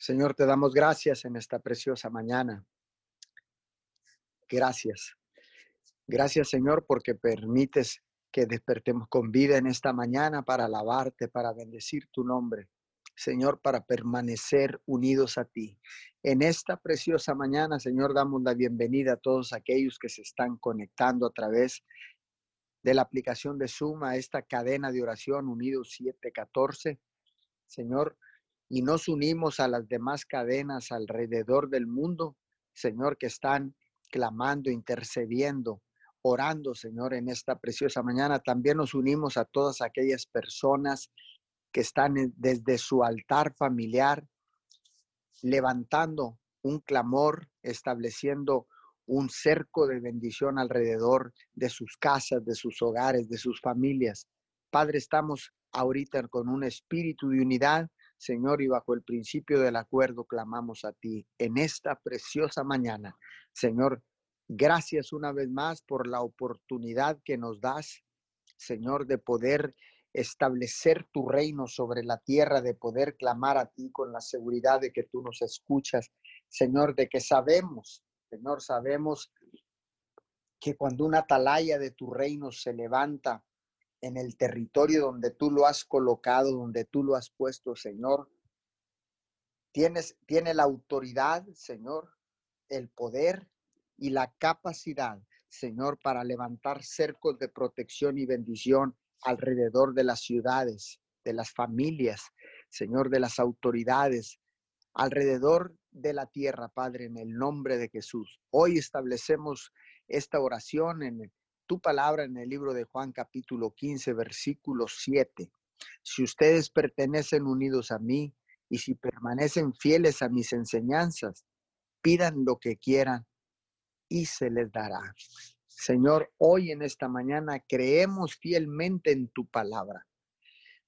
Señor, te damos gracias en esta preciosa mañana. Gracias. Gracias, Señor, porque permites que despertemos con vida en esta mañana para alabarte, para bendecir tu nombre. Señor, para permanecer unidos a ti. En esta preciosa mañana, Señor, damos la bienvenida a todos aquellos que se están conectando a través de la aplicación de Zoom a esta cadena de oración Unidos 714. Señor, y nos unimos a las demás cadenas alrededor del mundo, Señor, que están clamando, intercediendo, orando, Señor, en esta preciosa mañana. También nos unimos a todas aquellas personas que están desde su altar familiar, levantando un clamor, estableciendo un cerco de bendición alrededor de sus casas, de sus hogares, de sus familias. Padre, estamos ahorita con un espíritu de unidad Señor, y bajo el principio del acuerdo clamamos a ti en esta preciosa mañana. Señor, gracias una vez más por la oportunidad que nos das, Señor, de poder establecer tu reino sobre la tierra, de poder clamar a ti con la seguridad de que tú nos escuchas, Señor, de que sabemos, Señor, sabemos que cuando una atalaya de tu reino se levanta, en el territorio donde tú lo has colocado, donde tú lo has puesto, Señor. Tienes, tiene la autoridad, Señor, el poder y la capacidad, Señor, para levantar cercos de protección y bendición alrededor de las ciudades, de las familias, Señor, de las autoridades, alrededor de la tierra, Padre, en el nombre de Jesús. Hoy establecemos esta oración en tu palabra en el libro de Juan capítulo 15, versículo 7. Si ustedes pertenecen unidos a mí y si permanecen fieles a mis enseñanzas, pidan lo que quieran y se les dará. Señor, hoy en esta mañana creemos fielmente en tu palabra.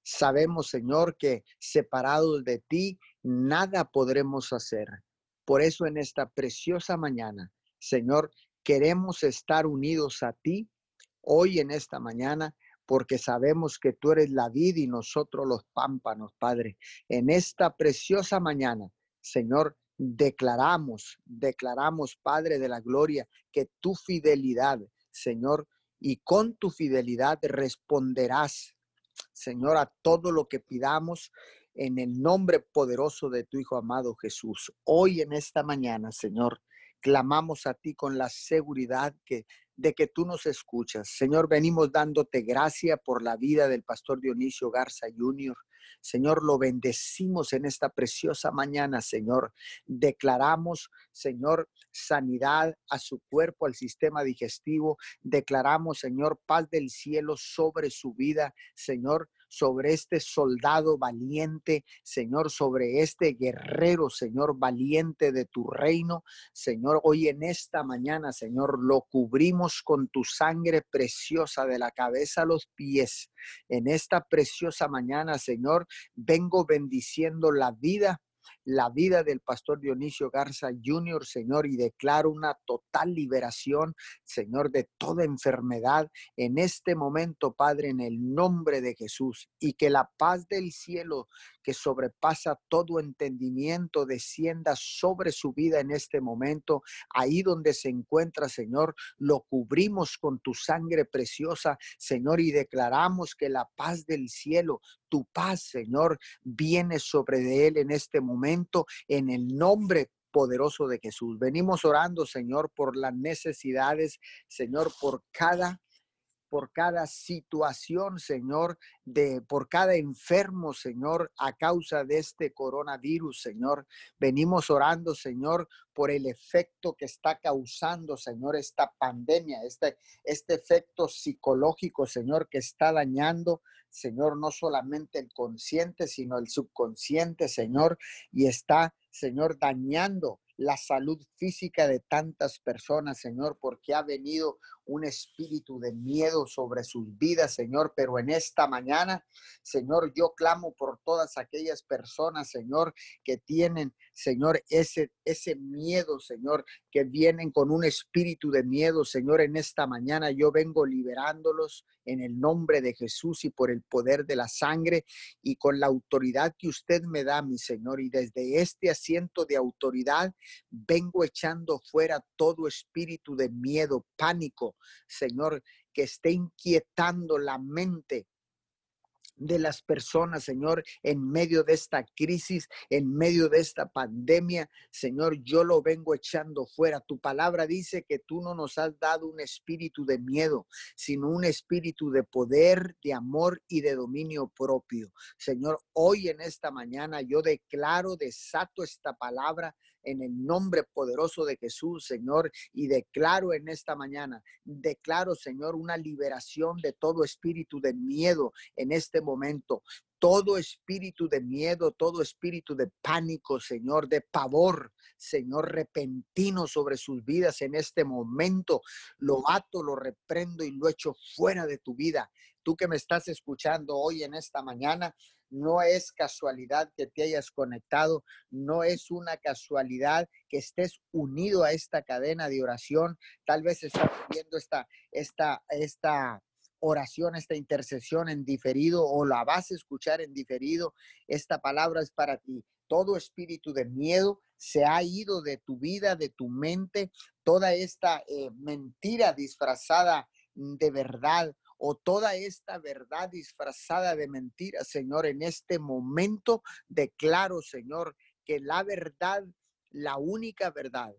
Sabemos, Señor, que separados de ti, nada podremos hacer. Por eso en esta preciosa mañana, Señor, queremos estar unidos a ti hoy en esta mañana porque sabemos que tú eres la vida y nosotros los pámpanos, Padre. En esta preciosa mañana, Señor, declaramos, declaramos, Padre de la Gloria, que tu fidelidad, Señor, y con tu fidelidad responderás, Señor, a todo lo que pidamos en el nombre poderoso de tu Hijo amado Jesús. Hoy en esta mañana, Señor, clamamos a ti con la seguridad que de que tú nos escuchas. Señor, venimos dándote gracia por la vida del pastor Dionisio Garza Jr. Señor, lo bendecimos en esta preciosa mañana, Señor. Declaramos, Señor, sanidad a su cuerpo, al sistema digestivo. Declaramos, Señor, paz del cielo sobre su vida, Señor sobre este soldado valiente, Señor, sobre este guerrero, Señor, valiente de tu reino. Señor, hoy en esta mañana, Señor, lo cubrimos con tu sangre preciosa de la cabeza a los pies. En esta preciosa mañana, Señor, vengo bendiciendo la vida la vida del pastor Dionisio Garza Jr., Señor, y declaro una total liberación, Señor, de toda enfermedad en este momento, Padre, en el nombre de Jesús, y que la paz del cielo que sobrepasa todo entendimiento descienda sobre su vida en este momento, ahí donde se encuentra, Señor, lo cubrimos con tu sangre preciosa, Señor, y declaramos que la paz del cielo, tu paz, Señor, viene sobre de él en este momento, en el nombre poderoso de Jesús. Venimos orando, Señor, por las necesidades, Señor, por cada por cada situación, Señor, de por cada enfermo, Señor, a causa de este coronavirus, Señor. Venimos orando, Señor, por el efecto que está causando, Señor, esta pandemia, este, este efecto psicológico, Señor, que está dañando, Señor, no solamente el consciente, sino el subconsciente, Señor, y está, Señor, dañando la salud física de tantas personas, Señor, porque ha venido un espíritu de miedo sobre sus vidas, Señor, pero en esta mañana, Señor, yo clamo por todas aquellas personas, Señor, que tienen, Señor, ese, ese miedo, Señor, que vienen con un espíritu de miedo, Señor, en esta mañana yo vengo liberándolos en el nombre de Jesús y por el poder de la sangre y con la autoridad que usted me da, mi Señor. Y desde este asiento de autoridad vengo echando fuera todo espíritu de miedo, pánico, Señor, que esté inquietando la mente de las personas, Señor, en medio de esta crisis, en medio de esta pandemia. Señor, yo lo vengo echando fuera. Tu palabra dice que tú no nos has dado un espíritu de miedo, sino un espíritu de poder, de amor y de dominio propio. Señor, hoy en esta mañana yo declaro, desato esta palabra en el nombre poderoso de Jesús, Señor, y declaro en esta mañana, declaro, Señor, una liberación de todo espíritu de miedo en este momento. Todo espíritu de miedo, todo espíritu de pánico, Señor, de pavor, Señor, repentino sobre sus vidas en este momento. Lo ato, lo reprendo y lo echo fuera de tu vida. Tú que me estás escuchando hoy en esta mañana, no es casualidad que te hayas conectado, no es una casualidad que estés unido a esta cadena de oración. Tal vez estás viendo esta, esta, esta oración, esta intercesión en diferido o la vas a escuchar en diferido. Esta palabra es para ti. Todo espíritu de miedo se ha ido de tu vida, de tu mente. Toda esta eh, mentira disfrazada de verdad o toda esta verdad disfrazada de mentira, Señor, en este momento declaro, Señor, que la verdad, la única verdad,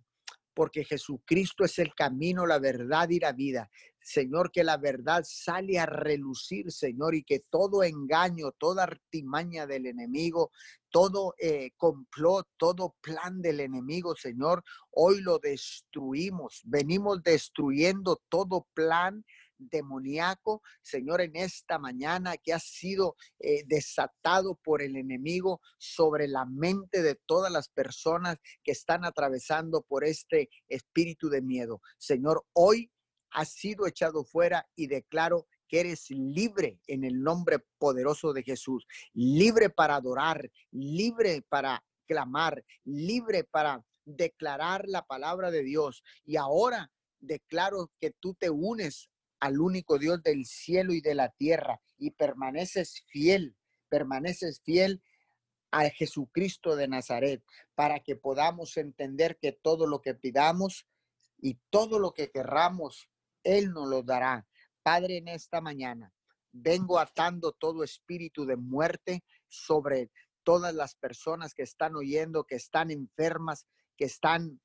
porque Jesucristo es el camino, la verdad y la vida. Señor, que la verdad sale a relucir, Señor, y que todo engaño, toda artimaña del enemigo, todo eh, complot, todo plan del enemigo, Señor, hoy lo destruimos. Venimos destruyendo todo plan demoníaco, Señor, en esta mañana que ha sido eh, desatado por el enemigo sobre la mente de todas las personas que están atravesando por este espíritu de miedo. Señor, hoy ha sido echado fuera y declaro que eres libre en el nombre poderoso de Jesús, libre para adorar, libre para clamar, libre para declarar la palabra de Dios. Y ahora declaro que tú te unes al único Dios del cielo y de la tierra y permaneces fiel, permaneces fiel a Jesucristo de Nazaret para que podamos entender que todo lo que pidamos y todo lo que querramos, Él nos lo dará. Padre, en esta mañana vengo atando todo espíritu de muerte sobre todas las personas que están oyendo, que están enfermas, que están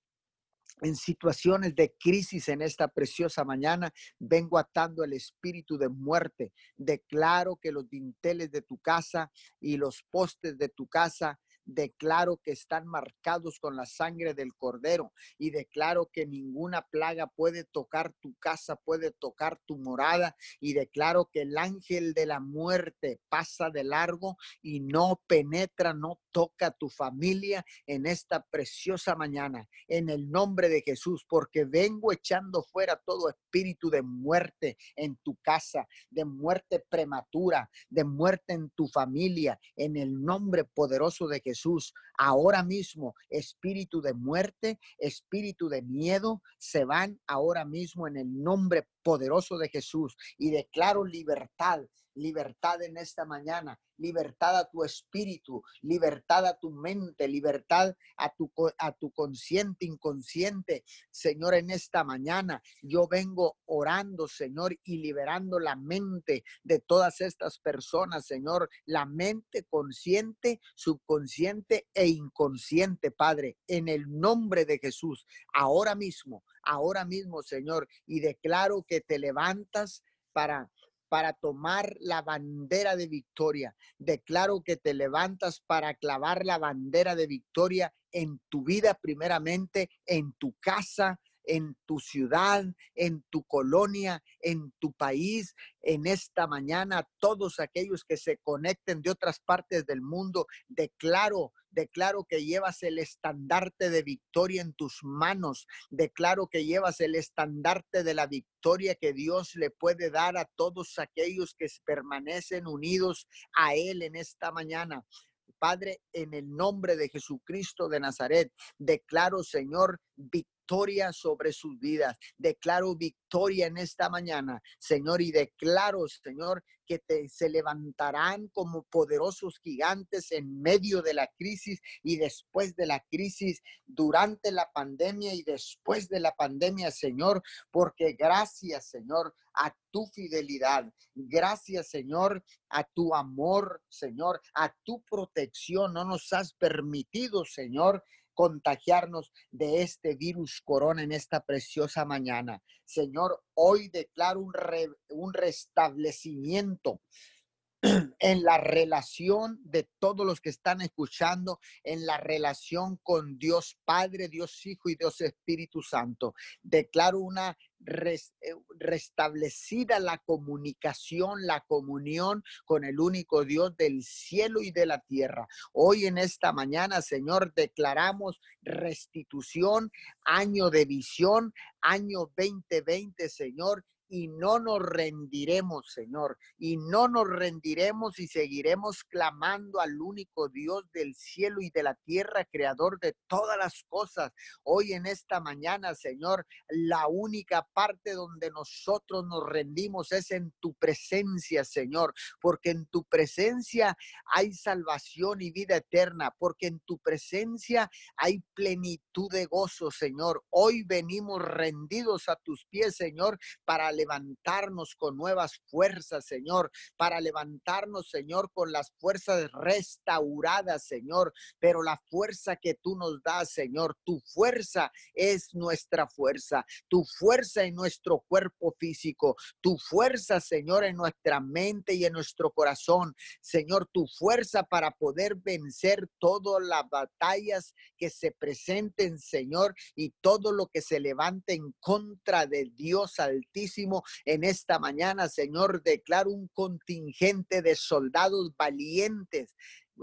en situaciones de crisis en esta preciosa mañana, vengo atando el espíritu de muerte. Declaro que los dinteles de tu casa y los postes de tu casa declaro que están marcados con la sangre del cordero y declaro que ninguna plaga puede tocar tu casa, puede tocar tu morada y declaro que el ángel de la muerte pasa de largo y no penetra, no toca tu familia en esta preciosa mañana, en el nombre de Jesús, porque vengo echando fuera todo de muerte en tu casa, de muerte prematura, de muerte en tu familia, en el nombre poderoso de Jesús. Ahora mismo, espíritu de muerte, espíritu de miedo, se van ahora mismo en el nombre poderoso de Jesús y declaro libertad, libertad en esta mañana, libertad a tu espíritu, libertad a tu mente, libertad a tu, a tu consciente, inconsciente. Señor, en esta mañana yo vengo orando, Señor, y liberando la mente de todas estas personas, Señor, la mente consciente, subconsciente e inconsciente, Padre, en el nombre de Jesús, ahora mismo, ahora mismo, Señor, y declaro que te levantas para para tomar la bandera de victoria. Declaro que te levantas para clavar la bandera de victoria en tu vida primeramente, en tu casa, en tu ciudad, en tu colonia, en tu país, en esta mañana, todos aquellos que se conecten de otras partes del mundo, declaro Declaro que llevas el estandarte de victoria en tus manos. Declaro que llevas el estandarte de la victoria que Dios le puede dar a todos aquellos que permanecen unidos a Él en esta mañana. Padre, en el nombre de Jesucristo de Nazaret, declaro, Señor, victoria sobre sus vidas. Declaro victoria en esta mañana, Señor, y declaro, Señor, que te, se levantarán como poderosos gigantes en medio de la crisis y después de la crisis, durante la pandemia y después de la pandemia, Señor, porque gracias, Señor, a tu fidelidad. Gracias, Señor, a tu amor, Señor, a tu protección. No nos has permitido, Señor, contagiarnos de este virus corona en esta preciosa mañana. Señor, hoy declaro un, un restablecimiento en la relación de todos los que están escuchando, en la relación con Dios Padre, Dios Hijo y Dios Espíritu Santo. Declaro una eh, restablecida la comunicación, la comunión con el único Dios del cielo y de la tierra. Hoy en esta mañana, Señor, declaramos restitución, año de visión, año 2020, Señor, y no nos rendiremos, Señor, y no nos rendiremos y seguiremos clamando al único Dios del cielo y de la tierra, creador de todas las cosas. Hoy en esta mañana, Señor, la única parte donde nosotros nos rendimos es en tu presencia, Señor, porque en tu presencia hay salvación y vida eterna, porque en tu presencia hay plenitud de gozo, Señor. Hoy venimos rendidos a tus pies, Señor, para levantarnos con nuevas fuerzas, Señor, para levantarnos, Señor, con las fuerzas restauradas, Señor, pero la fuerza que tú nos das, Señor, tu fuerza es nuestra fuerza, tu fuerza en nuestro cuerpo físico, tu fuerza, Señor, en nuestra mente y en nuestro corazón, Señor, tu fuerza para poder vencer todas las batallas que se presenten, Señor, y todo lo que se levante en contra de Dios Altísimo en esta mañana, Señor, declaro un contingente de soldados valientes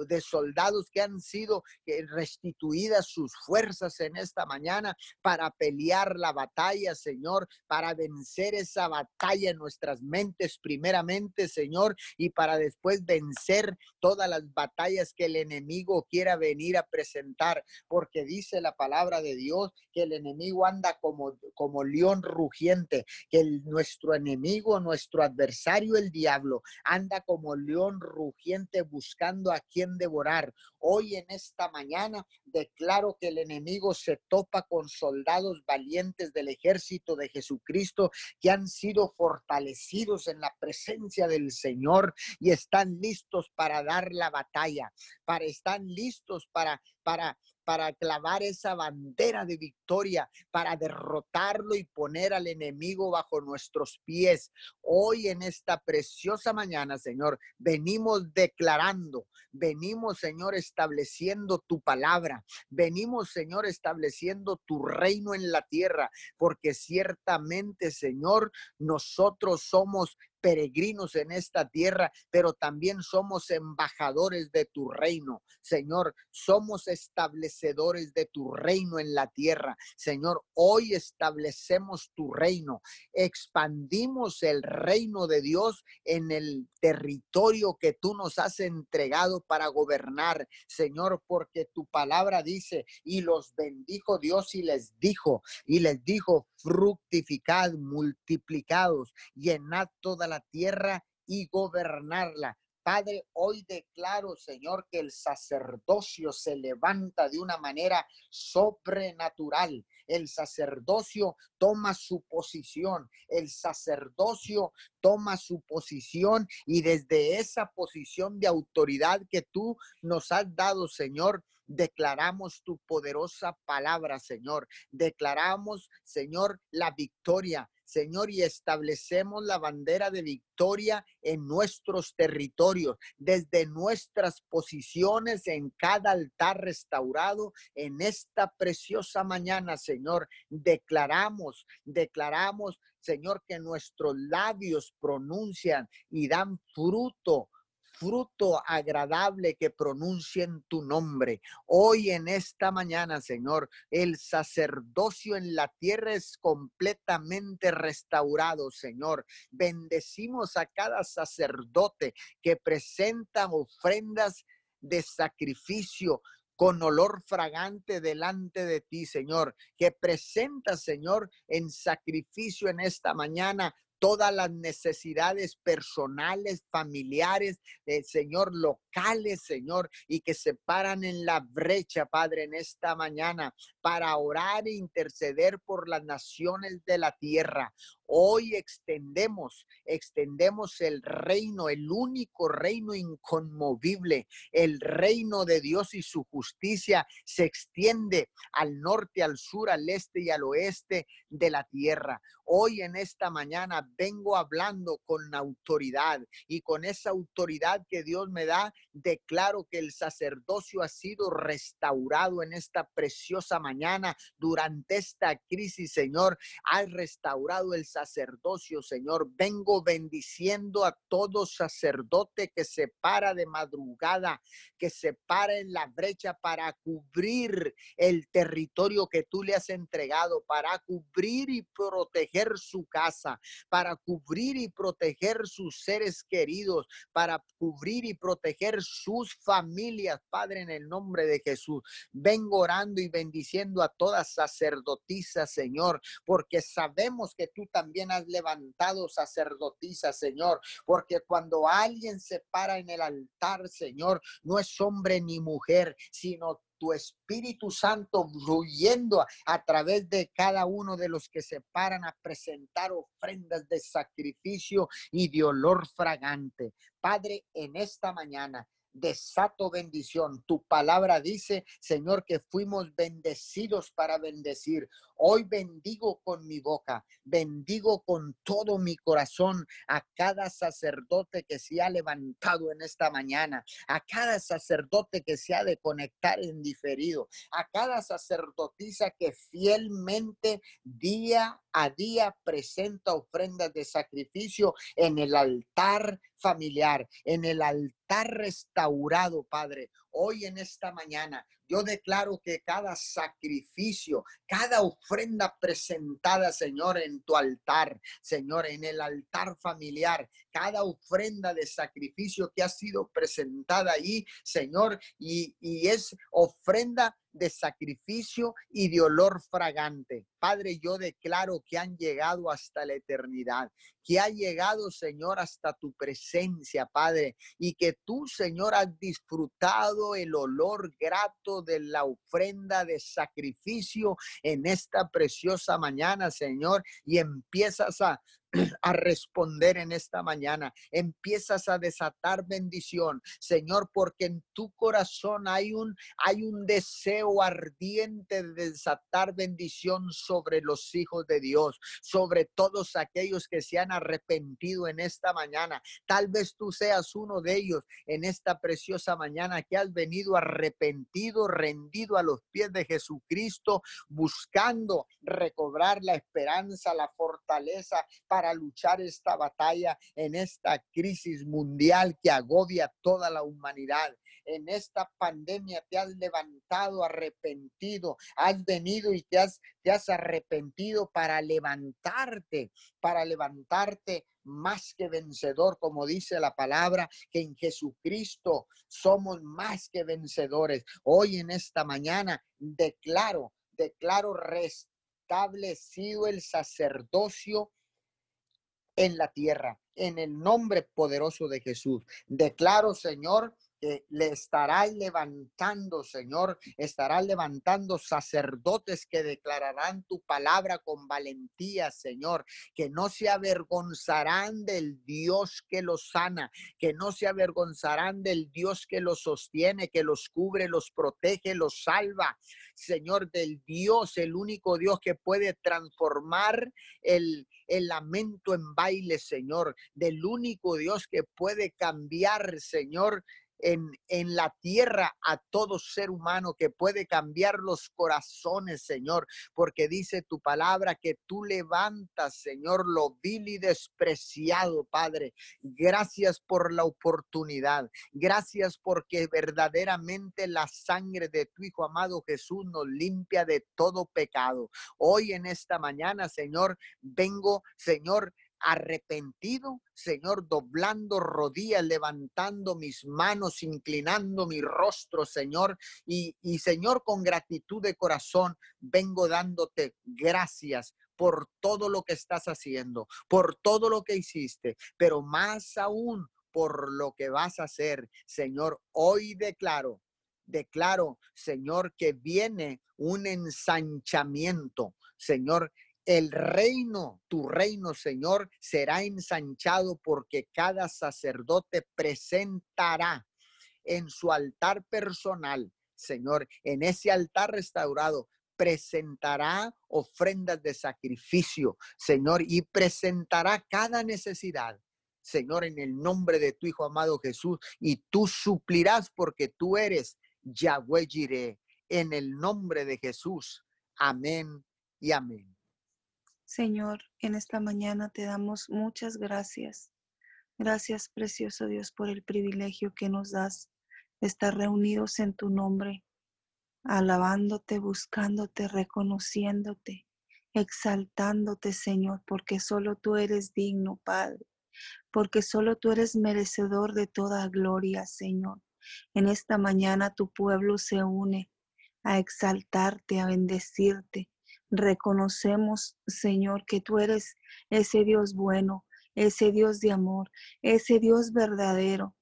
de soldados que han sido eh, restituidas sus fuerzas en esta mañana para pelear la batalla, Señor, para vencer esa batalla en nuestras mentes primeramente, Señor, y para después vencer todas las batallas que el enemigo quiera venir a presentar, porque dice la palabra de Dios que el enemigo anda como, como león rugiente, que nuestro enemigo, nuestro adversario, el diablo, anda como león rugiente buscando a quien devorar. Hoy en esta mañana declaro que el enemigo se topa con soldados valientes del ejército de Jesucristo que han sido fortalecidos en la presencia del Señor y están listos para dar la batalla, para están listos para para para clavar esa bandera de victoria, para derrotarlo y poner al enemigo bajo nuestros pies. Hoy en esta preciosa mañana, Señor, venimos declarando, venimos, Señor, estableciendo tu palabra, venimos, Señor, estableciendo tu reino en la tierra, porque ciertamente, Señor, nosotros somos peregrinos en esta tierra, pero también somos embajadores de tu reino. Señor, somos establecedores de tu reino en la tierra. Señor, hoy establecemos tu reino, expandimos el reino de Dios en el territorio que tú nos has entregado para gobernar, Señor, porque tu palabra dice, y los bendijo Dios y les dijo, y les dijo, fructificad, multiplicados, llenad toda la tierra y gobernarla. Padre, hoy declaro, Señor, que el sacerdocio se levanta de una manera sobrenatural. El sacerdocio toma su posición. El sacerdocio toma su posición y desde esa posición de autoridad que tú nos has dado, Señor, declaramos tu poderosa palabra, Señor. Declaramos, Señor, la victoria Señor, y establecemos la bandera de victoria en nuestros territorios, desde nuestras posiciones en cada altar restaurado en esta preciosa mañana, Señor. Declaramos, declaramos, Señor, que nuestros labios pronuncian y dan fruto fruto agradable que pronuncien tu nombre. Hoy en esta mañana, Señor, el sacerdocio en la tierra es completamente restaurado, Señor. Bendecimos a cada sacerdote que presenta ofrendas de sacrificio con olor fragante delante de ti, Señor, que presenta, Señor, en sacrificio en esta mañana todas las necesidades personales, familiares, eh, Señor, locales, Señor, y que se paran en la brecha, Padre, en esta mañana para orar e interceder por las naciones de la tierra. Hoy extendemos, extendemos el reino, el único reino inconmovible, el reino de Dios y su justicia se extiende al norte, al sur, al este y al oeste de la tierra. Hoy en esta mañana vengo hablando con autoridad y con esa autoridad que Dios me da, declaro que el sacerdocio ha sido restaurado en esta preciosa mañana durante esta crisis, Señor. Has restaurado el sacerdocio, Señor. Vengo bendiciendo a todo sacerdote que se para de madrugada, que se para en la brecha para cubrir el territorio que tú le has entregado, para cubrir y proteger su casa, para cubrir y proteger sus seres queridos, para cubrir y proteger sus familias, Padre, en el nombre de Jesús. Vengo orando y bendiciendo a todas sacerdotisas, Señor, porque sabemos que tú también también has levantado sacerdotisa, Señor, porque cuando alguien se para en el altar, Señor, no es hombre ni mujer, sino tu Espíritu Santo fluyendo a, través de cada uno de los que se paran a presentar ofrendas de sacrificio y de olor fragante. Padre, en esta mañana desato bendición. Tu palabra dice, Señor, que fuimos bendecidos para bendecir. Hoy bendigo con mi boca, bendigo con todo mi corazón a cada sacerdote que se ha levantado en esta mañana, a cada sacerdote que se ha de conectar en diferido, a cada sacerdotisa que fielmente día a día presenta ofrendas de sacrificio en el altar familiar, en el altar restaurado, Padre. Hoy en esta mañana. Yo declaro que cada sacrificio, cada ofrenda presentada, Señor, en tu altar, Señor, en el altar familiar, cada ofrenda de sacrificio que ha sido presentada ahí, Señor, y, y es ofrenda de sacrificio y de olor fragante. Padre, yo declaro que han llegado hasta la eternidad, que ha llegado, Señor, hasta tu presencia, Padre, y que tú, Señor, has disfrutado el olor grato de la ofrenda de sacrificio en esta preciosa mañana, Señor, y empiezas a a responder en esta mañana. Empiezas a desatar bendición, Señor, porque en tu corazón hay un hay un deseo ardiente de desatar bendición sobre los hijos de Dios, sobre todos aquellos que se han arrepentido en esta mañana. Tal vez tú seas uno de ellos en esta preciosa mañana que has venido arrepentido, rendido a los pies de Jesucristo, buscando recobrar la esperanza, la fortaleza para luchar esta batalla en esta crisis mundial que agobia toda la humanidad. En esta pandemia te has levantado arrepentido, has venido y te has, te has arrepentido para levantarte, para levantarte más que vencedor, como dice la palabra, que en Jesucristo somos más que vencedores. Hoy en esta mañana declaro, declaro restablecido el sacerdocio en la tierra, en el nombre poderoso de Jesús. Declaro, Señor, que le estarás levantando, Señor, estarás levantando sacerdotes que declararán tu palabra con valentía, Señor, que no se avergonzarán del Dios que los sana, que no se avergonzarán del Dios que los sostiene, que los cubre, los protege, los salva. Señor, del Dios, el único Dios que puede transformar el, el lamento en baile, Señor, del único Dios que puede cambiar, Señor, en, en, la tierra a todo ser humano que puede cambiar los corazones, Señor, porque dice tu palabra que tú levantas, Señor, lo vil y despreciado, Padre. Gracias por la oportunidad. Gracias porque verdaderamente la sangre de tu Hijo amado Jesús nos limpia de todo pecado. Hoy en esta mañana, Señor, vengo, Señor, arrepentido, Señor, doblando rodillas, levantando mis manos, inclinando mi rostro, Señor, y, y Señor, con gratitud de corazón, vengo dándote gracias por todo lo que estás haciendo, por todo lo que hiciste, pero más aún por lo que vas a hacer, Señor. Hoy declaro, declaro, Señor, que viene un ensanchamiento, Señor, el reino, tu reino, Señor, será ensanchado porque cada sacerdote presentará en su altar personal, Señor, en ese altar restaurado, presentará ofrendas de sacrificio, Señor, y presentará cada necesidad. Señor, en el nombre de tu Hijo amado Jesús, y tú suplirás porque tú eres Yahweh Jireh, en el nombre de Jesús. Amén y amén. Señor, en esta mañana te damos muchas gracias. Gracias, precioso Dios, por el privilegio que nos das de estar reunidos en tu nombre, alabándote, buscándote, reconociéndote, exaltándote, Señor, porque solo tú eres digno, Padre, porque solo tú eres merecedor de toda gloria, Señor. En esta mañana tu pueblo se une a exaltarte, a bendecirte, Reconocemos, Señor, que tú eres ese Dios bueno, ese Dios de amor, ese Dios verdadero,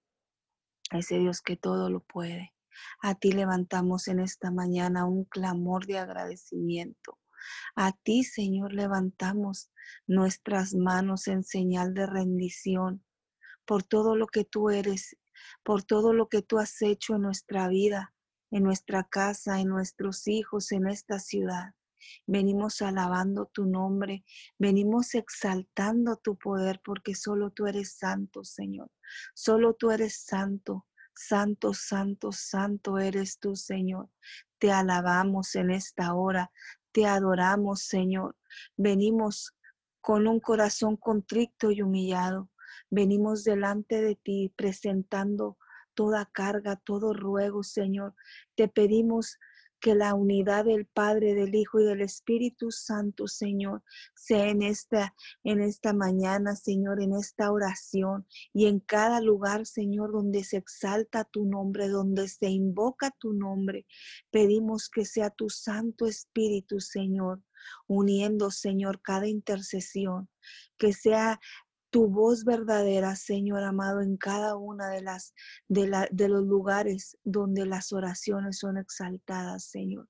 ese Dios que todo lo puede. A ti levantamos en esta mañana un clamor de agradecimiento. A ti, Señor, levantamos nuestras manos en señal de rendición por todo lo que tú eres, por todo lo que tú has hecho en nuestra vida, en nuestra casa, en nuestros hijos, en esta ciudad. Venimos alabando tu nombre, venimos exaltando tu poder porque solo tú eres santo, Señor. Solo tú eres santo. Santo, santo, santo eres tú, Señor. Te alabamos en esta hora, te adoramos, Señor. Venimos con un corazón contrito y humillado. Venimos delante de ti presentando toda carga, todo ruego, Señor. Te pedimos que la unidad del Padre, del Hijo y del Espíritu Santo, Señor, sea en esta, en esta mañana, Señor, en esta oración y en cada lugar, Señor, donde se exalta tu nombre, donde se invoca tu nombre. Pedimos que sea tu Santo Espíritu, Señor, uniendo, Señor, cada intercesión, que sea tu voz verdadera, Señor amado, en cada una de las de, de los lugares donde las oraciones son exaltadas, Señor.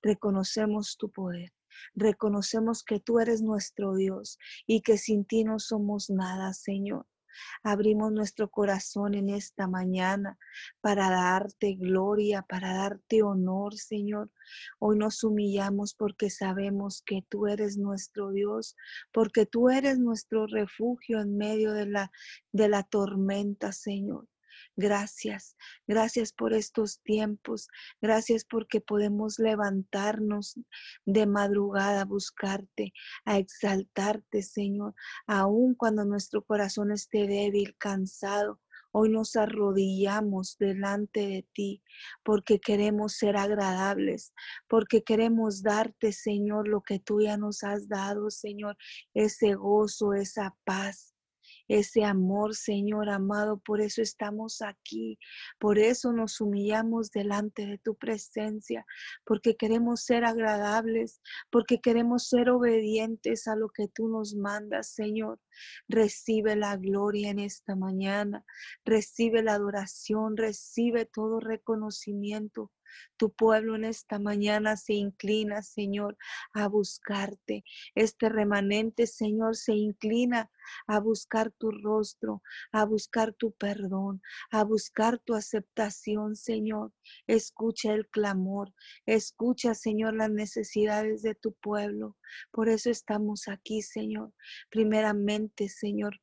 Reconocemos tu poder. Reconocemos que tú eres nuestro Dios y que sin ti no somos nada, Señor. Abrimos nuestro corazón en esta mañana para darte gloria, para darte honor, Señor. Hoy nos humillamos porque sabemos que tú eres nuestro Dios, porque tú eres nuestro refugio en medio de la, de la tormenta, Señor. Gracias, gracias por estos tiempos, gracias porque podemos levantarnos de madrugada a buscarte, a exaltarte, Señor, aun cuando nuestro corazón esté débil, cansado. Hoy nos arrodillamos delante de ti porque queremos ser agradables, porque queremos darte, Señor, lo que tú ya nos has dado, Señor, ese gozo, esa paz, ese amor, Señor amado. Por eso estamos aquí, por eso nos humillamos delante de tu presencia, porque queremos ser agradables, porque queremos ser obedientes a lo que tú nos mandas, Señor. Recibe la gloria en esta mañana, recibe la adoración, recibe todo reconocimiento. Tu pueblo en esta mañana se inclina, Señor, a buscarte. Este remanente, Señor, se inclina a buscar tu rostro, a buscar tu perdón, a buscar tu aceptación, Señor. Escucha el clamor, escucha, Señor, las necesidades de tu pueblo. Por eso estamos aquí, Señor. Primeramente, Señor,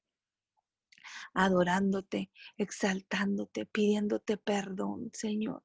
adorándote, exaltándote, pidiéndote perdón, Señor.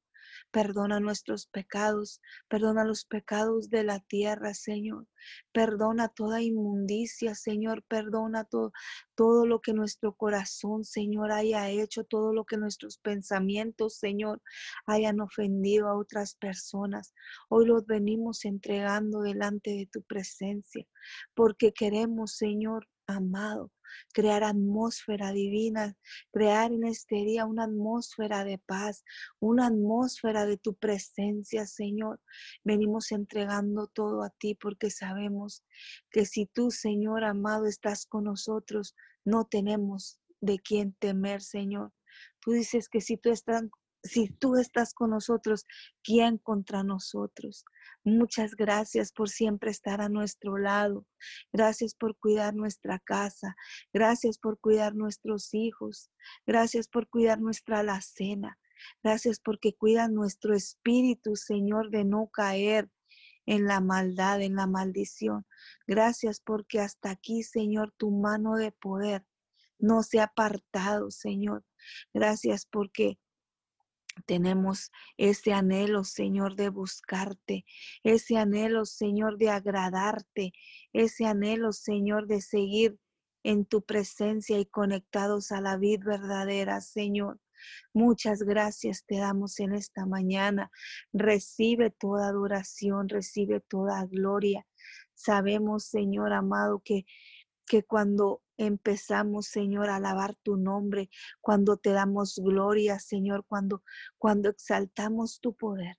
Perdona nuestros pecados, perdona los pecados de la tierra, Señor. Perdona toda inmundicia, Señor. Perdona todo, todo lo que nuestro corazón, Señor, haya hecho, todo lo que nuestros pensamientos, Señor, hayan ofendido a otras personas. Hoy los venimos entregando delante de tu presencia, porque queremos, Señor, amado, crear atmósfera divina, crear en este día una atmósfera de paz, una atmósfera de tu presencia, Señor. Venimos entregando todo a ti porque sabemos que si tú, Señor amado, estás con nosotros, no tenemos de quién temer, Señor. Tú dices que si tú estás si tú estás con nosotros, ¿quién contra nosotros? Muchas gracias por siempre estar a nuestro lado. Gracias por cuidar nuestra casa. Gracias por cuidar nuestros hijos. Gracias por cuidar nuestra alacena. Gracias porque cuida nuestro espíritu, Señor, de no caer en la maldad, en la maldición. Gracias porque hasta aquí, Señor, tu mano de poder no se ha apartado, Señor. Gracias porque tenemos ese anhelo, Señor, de buscarte, ese anhelo, Señor, de agradarte, ese anhelo, Señor, de seguir en tu presencia y conectados a la vida verdadera, Señor. Muchas gracias te damos en esta mañana. Recibe toda adoración, recibe toda gloria. Sabemos, Señor amado, que que cuando empezamos, Señor, a alabar tu nombre, cuando te damos gloria, Señor, cuando, cuando exaltamos tu poder,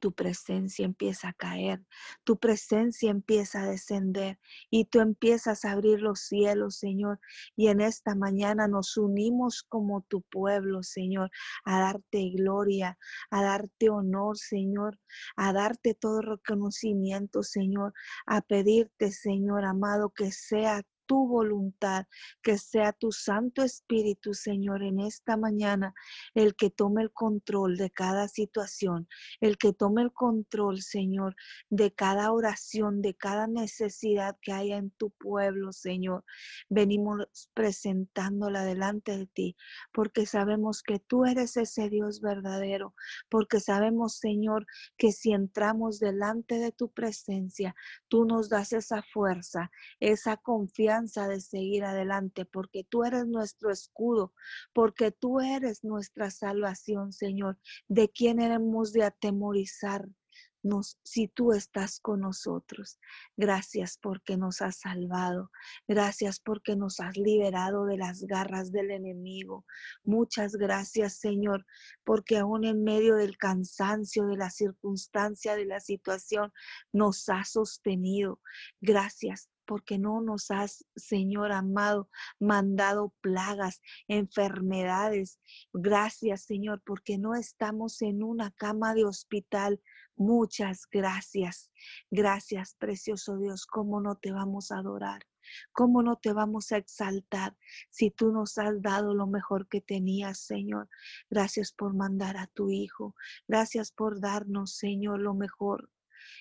tu presencia empieza a caer, tu presencia empieza a descender y tú empiezas a abrir los cielos, Señor. Y en esta mañana nos unimos como tu pueblo, Señor, a darte gloria, a darte honor, Señor, a darte todo reconocimiento, Señor, a pedirte, Señor amado, que sea tu voluntad, que sea tu Santo Espíritu, Señor, en esta mañana, el que tome el control de cada situación, el que tome el control, Señor, de cada oración, de cada necesidad que haya en tu pueblo, Señor. Venimos presentándola delante de ti, porque sabemos que tú eres ese Dios verdadero, porque sabemos, Señor, que si entramos delante de tu presencia, tú nos das esa fuerza, esa confianza de seguir adelante, porque tú eres nuestro escudo, porque tú eres nuestra salvación, Señor. ¿De quién hemos de atemorizar? si tú estás con nosotros. Gracias porque nos has salvado. Gracias porque nos has liberado de las garras del enemigo. Muchas gracias, Señor, porque aún en medio del cansancio, de la circunstancia, de la situación, nos has sostenido. Gracias porque no nos has, Señor amado, mandado plagas, enfermedades. Gracias, Señor, porque no estamos en una cama de hospital. Muchas gracias. Gracias, precioso Dios. ¿Cómo no te vamos a adorar? ¿Cómo no te vamos a exaltar si tú nos has dado lo mejor que tenías, Señor? Gracias por mandar a tu Hijo. Gracias por darnos, Señor, lo mejor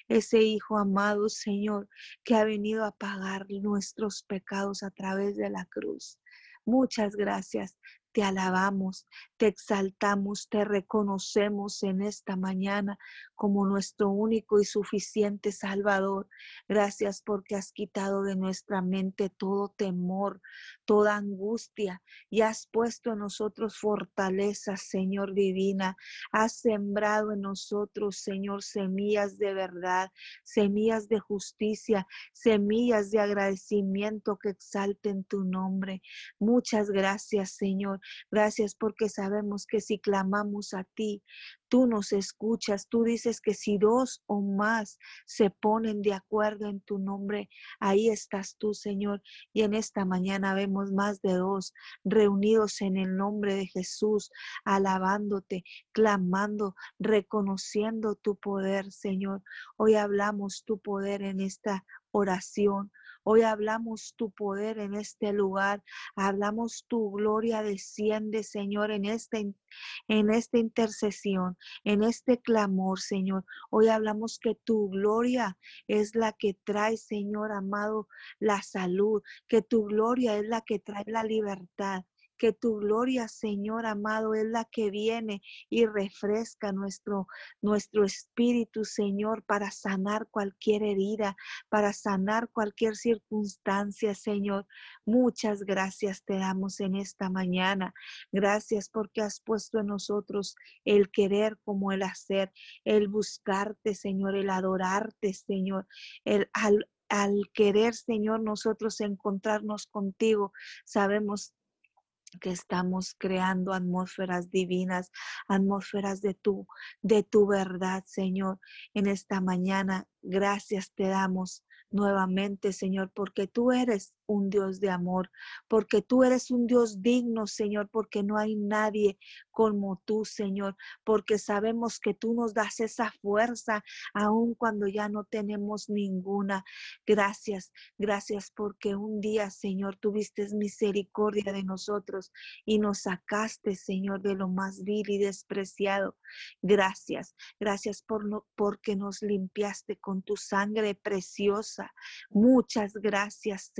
ese Hijo amado, Señor, que ha venido a pagar nuestros pecados a través de la cruz. Muchas gracias. Te alabamos, te exaltamos, te reconocemos en esta mañana como nuestro único y suficiente Salvador. Gracias porque has quitado de nuestra mente todo temor, toda angustia y has puesto en nosotros fortaleza, Señor divina. Has sembrado en nosotros, Señor, semillas de verdad, semillas de justicia, semillas de agradecimiento que exalten tu nombre. Muchas gracias, Señor. Gracias porque sabemos que si clamamos a ti, tú nos escuchas, tú dices que si dos o más se ponen de acuerdo en tu nombre, ahí estás tú, Señor. Y en esta mañana vemos más de dos reunidos en el nombre de Jesús, alabándote, clamando, reconociendo tu poder, Señor. Hoy hablamos tu poder en esta oración. Hoy hablamos tu poder en este lugar. Hablamos tu gloria desciende, Señor, en este en esta intercesión, en este clamor, Señor. Hoy hablamos que tu gloria es la que trae, Señor amado, la salud, que tu gloria es la que trae la libertad, que tu gloria, Señor amado, es la que viene y refresca nuestro, nuestro espíritu, Señor, para sanar cualquier herida, para sanar cualquier circunstancia, Señor. Muchas gracias te damos en esta mañana. Gracias porque has puesto en nosotros el querer como el hacer, el buscarte, Señor, el adorarte, Señor, el al, al querer, Señor, nosotros encontrarnos contigo, sabemos que estamos creando atmósferas divinas, atmósferas de tu, de tu verdad, Señor. En esta mañana, gracias te damos nuevamente, Señor, porque tú eres un Dios de amor, porque tú eres un Dios digno, Señor, porque no hay nadie como tú, Señor, porque sabemos que tú nos das esa fuerza aun cuando ya no tenemos ninguna. Gracias, gracias porque un día, Señor, tuviste misericordia de nosotros y nos sacaste, Señor, de lo más vil y despreciado. Gracias, gracias por no, porque nos limpiaste con tu sangre preciosa. Muchas gracias,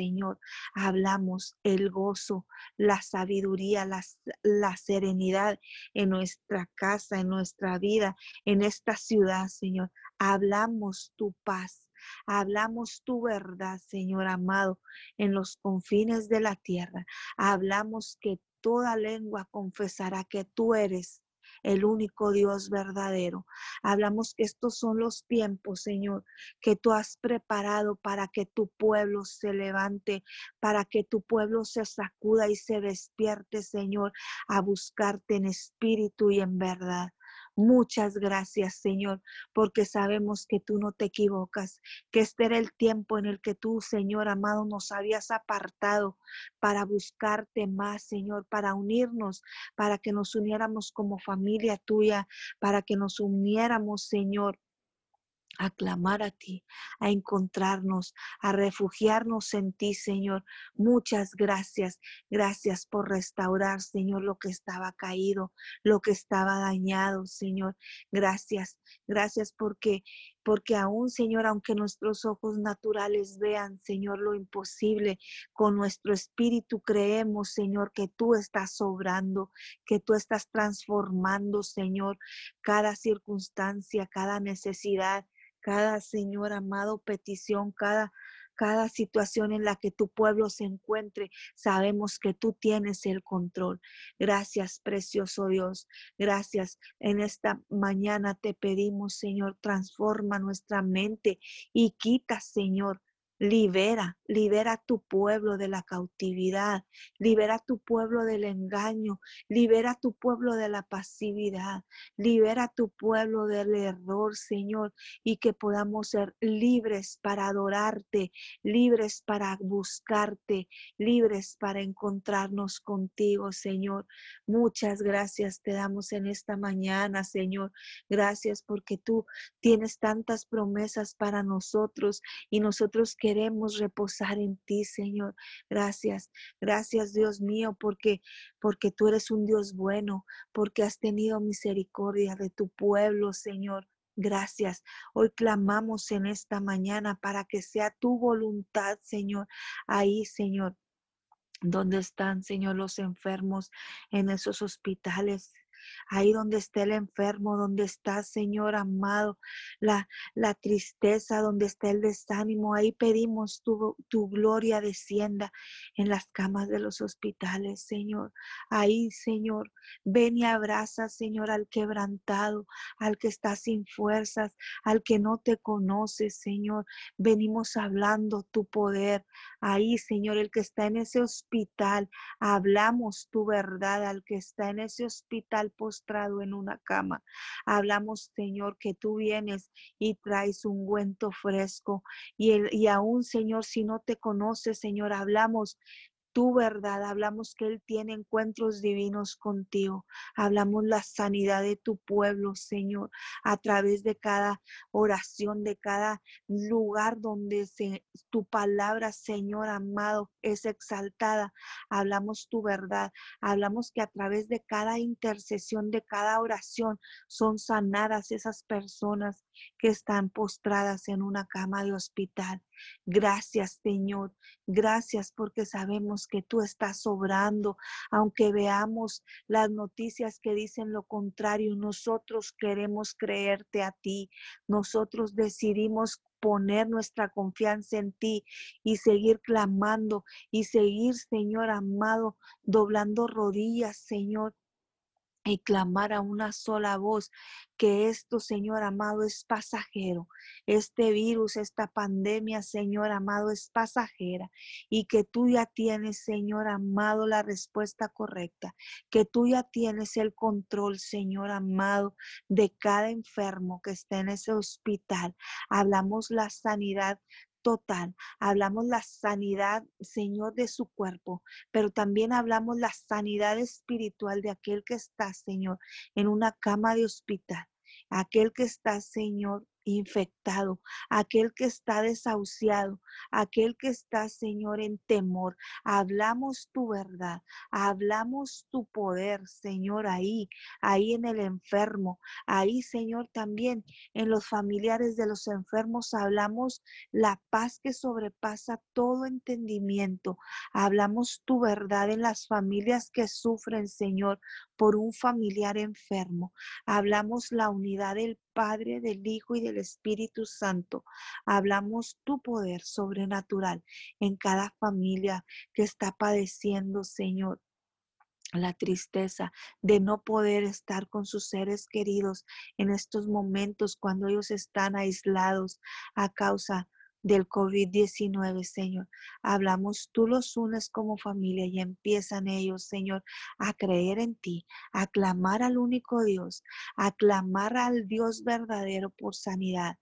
Hablamos el gozo, la sabiduría, la, la serenidad en nuestra casa, en nuestra vida, en esta ciudad, Señor. Hablamos tu paz. Hablamos tu verdad, Señor amado, en los confines de la tierra. Hablamos que toda lengua confesará que tú eres el único Dios verdadero. Hablamos que estos son los tiempos, Señor, que tú has preparado para que tu pueblo se levante, para que tu pueblo se sacuda y se despierte, Señor, a buscarte en espíritu y en verdad. Muchas gracias, Señor, porque sabemos que tú no te equivocas, que este era el tiempo en el que tú, Señor amado, nos habías apartado para buscarte más, Señor, para unirnos, para que nos uniéramos como familia tuya, para que nos uniéramos, Señor, a clamar a ti, a encontrarnos, a refugiarnos en ti, Señor. Muchas gracias. Gracias por restaurar, Señor, lo que estaba caído, lo que estaba dañado, Señor. Gracias. Gracias porque porque aún, Señor, aunque nuestros ojos naturales vean, Señor, lo imposible, con nuestro espíritu creemos, Señor, que tú estás obrando, que tú estás transformando, Señor, cada circunstancia, cada necesidad, cada, Señor amado, petición, cada, cada situación en la que tu pueblo se encuentre, sabemos que tú tienes el control. Gracias, precioso Dios. Gracias. En esta mañana te pedimos, Señor, transforma nuestra mente y quita, Señor, Libera, libera tu pueblo de la cautividad, libera tu pueblo del engaño, libera tu pueblo de la pasividad, libera tu pueblo del error, Señor, y que podamos ser libres para adorarte, libres para buscarte, libres para encontrarnos contigo, Señor. Muchas gracias te damos en esta mañana, Señor. Gracias porque tú tienes tantas promesas para nosotros y nosotros queremos reposar en ti, Señor. Gracias, gracias Dios mío, porque porque tú eres un Dios bueno, porque has tenido misericordia de tu pueblo, Señor. Gracias. Hoy clamamos en esta mañana para que sea tu voluntad, Señor. Ahí, Señor, donde están, Señor, los enfermos en esos hospitales ahí donde esté el enfermo, donde está, Señor amado, la, la tristeza, donde está el desánimo, ahí pedimos tu, tu gloria descienda en las camas de los hospitales, Señor. Ahí, Señor, ven y abraza, Señor, al quebrantado, al que está sin fuerzas, al que no te conoce, Señor. Venimos hablando tu poder. Ahí, Señor, el que está en ese hospital, hablamos tu verdad al que está en ese hospital postrado en una cama. Hablamos, Señor, que tú vienes y traes un ungüento fresco. Y, el, y aún, Señor, si no te conoces, Señor, hablamos tu verdad, hablamos que Él tiene encuentros divinos contigo, hablamos la sanidad de tu pueblo, Señor, a través de cada oración, de cada lugar donde se, tu palabra, Señor amado, es exaltada. Hablamos tu verdad, hablamos que a través de cada intercesión, de cada oración, son sanadas esas personas que están postradas en una cama de hospital. Gracias, Señor. Gracias porque sabemos que tú estás obrando. Aunque veamos las noticias que dicen lo contrario, nosotros queremos creerte a ti. Nosotros decidimos poner nuestra confianza en ti y seguir clamando y seguir, Señor amado, doblando rodillas, Señor, y clamar a una sola voz que esto, Señor amado, es pasajero. Este virus, esta pandemia, Señor amado, es pasajera y que tú ya tienes, Señor amado, la respuesta correcta, que tú ya tienes el control, Señor amado, de cada enfermo que está en ese hospital. Hablamos la sanidad total. Hablamos la sanidad, Señor, de su cuerpo, pero también hablamos la sanidad espiritual de aquel que está, Señor, en una cama de hospital. Aquel que está, Señor, infectado, aquel que está desahuciado, aquel que está, Señor, en temor. Hablamos tu verdad, hablamos tu poder, Señor, ahí, ahí en el enfermo, ahí, Señor, también en los familiares de los enfermos hablamos la paz que sobrepasa todo entendimiento. Hablamos tu verdad en las familias que sufren, Señor, por un familiar enfermo. Hablamos la unidad del Padre, del Hijo y del Espíritu Santo. Hablamos tu poder sobrenatural en cada familia que está padeciendo, Señor la tristeza de no poder estar con sus seres queridos en estos momentos cuando ellos están aislados a causa del COVID-19, Señor. Hablamos, tú los unes como familia y empiezan ellos, Señor, a creer en ti, a clamar al único Dios, a clamar al Dios verdadero por sanidad,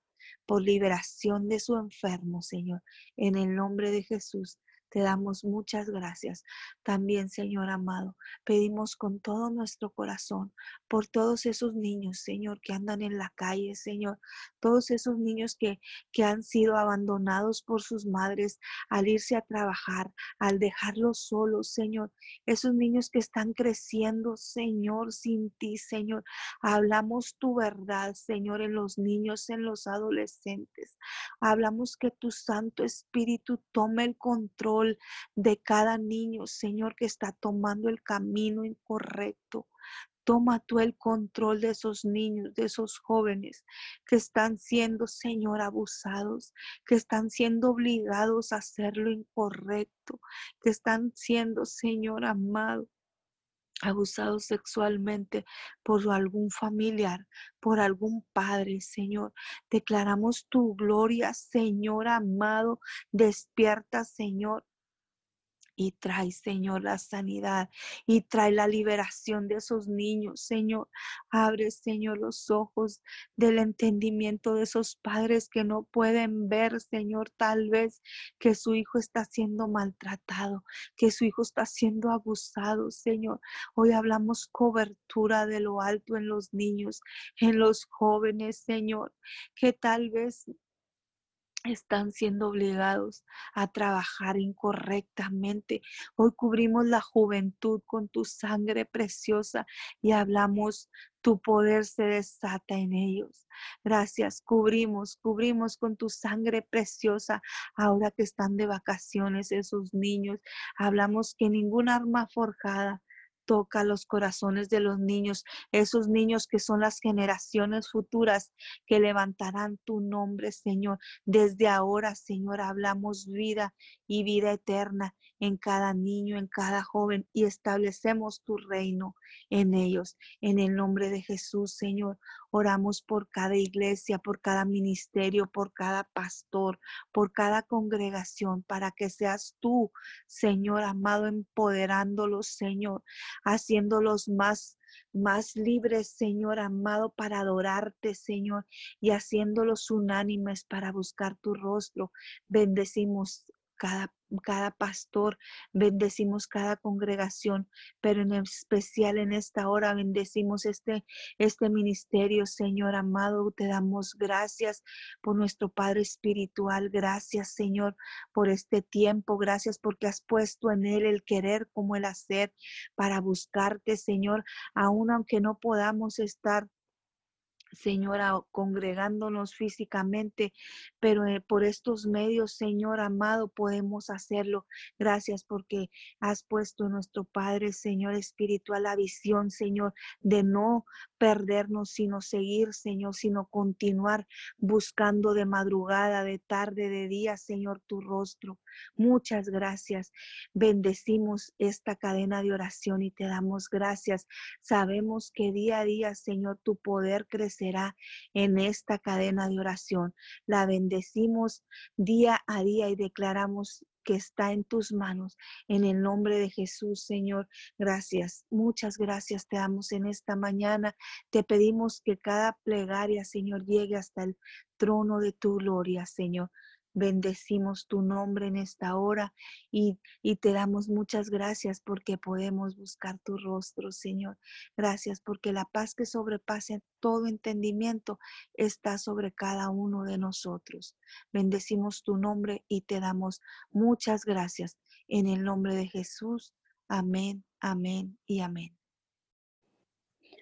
por liberación de su enfermo, Señor. En el nombre de Jesús. Te damos muchas gracias. También, Señor amado, pedimos con todo nuestro corazón por todos esos niños, Señor, que andan en la calle, Señor. Todos esos niños que, que han sido abandonados por sus madres al irse a trabajar, al dejarlos solos, Señor. Esos niños que están creciendo, Señor, sin ti, Señor. Hablamos tu verdad, Señor, en los niños, en los adolescentes. Hablamos que tu Santo Espíritu tome el control de cada niño, Señor, que está tomando el camino incorrecto. Toma tú el control de esos niños, de esos jóvenes que están siendo, Señor, abusados, que están siendo obligados a hacer lo incorrecto, que están siendo, Señor amado, abusados sexualmente por algún familiar, por algún padre, Señor. Declaramos tu gloria, Señor amado. Despierta, Señor y trae, Señor, la sanidad y trae la liberación de esos niños, Señor. Abre, Señor, los ojos del entendimiento de esos padres que no pueden ver, Señor, tal vez que su hijo está siendo maltratado, que su hijo está siendo abusado, Señor. Hoy hablamos cobertura de lo alto en los niños, en los jóvenes, Señor, que tal vez están siendo obligados a trabajar incorrectamente. Hoy cubrimos la juventud con tu sangre preciosa y hablamos, tu poder se desata en ellos. Gracias, cubrimos, cubrimos con tu sangre preciosa ahora que están de vacaciones esos niños. Hablamos que ninguna arma forjada toca los corazones de los niños, esos niños que son las generaciones futuras que levantarán tu nombre, Señor. Desde ahora, Señor, hablamos vida y vida eterna en cada niño, en cada joven y establecemos tu reino en ellos. En el nombre de Jesús, Señor, oramos por cada iglesia, por cada ministerio, por cada pastor, por cada congregación, para que seas tú, Señor amado, empoderándolos, Señor, haciéndolos más más libres, Señor amado, para adorarte, Señor, y haciéndolos unánimes para buscar tu rostro. Bendecimos cada, cada pastor, bendecimos cada congregación, pero en especial en esta hora bendecimos este, este ministerio, Señor amado. Te damos gracias por nuestro Padre Espiritual. Gracias, Señor, por este tiempo. Gracias porque has puesto en él el querer como el hacer para buscarte, Señor, aun aunque no podamos estar Señora, congregándonos físicamente, pero eh, por estos medios, Señor amado, podemos hacerlo. Gracias porque has puesto en nuestro Padre, Señor espiritual, la visión, Señor, de no perdernos, sino seguir, Señor, sino continuar buscando de madrugada, de tarde, de día, Señor, tu rostro. Muchas gracias. Bendecimos esta cadena de oración y te damos gracias. Sabemos que día a día, Señor, tu poder crece en esta cadena de oración. La bendecimos día a día y declaramos que está en tus manos. En el nombre de Jesús, Señor, gracias. Muchas gracias te damos en esta mañana. Te pedimos que cada plegaria, Señor, llegue hasta el trono de tu gloria, Señor. Bendecimos tu nombre en esta hora y, y, te damos muchas gracias porque podemos buscar tu rostro, Señor. Gracias porque la paz que sobrepase todo entendimiento está sobre cada uno de nosotros. Bendecimos tu nombre y te damos muchas gracias en el nombre de Jesús. Amén, amén y amén.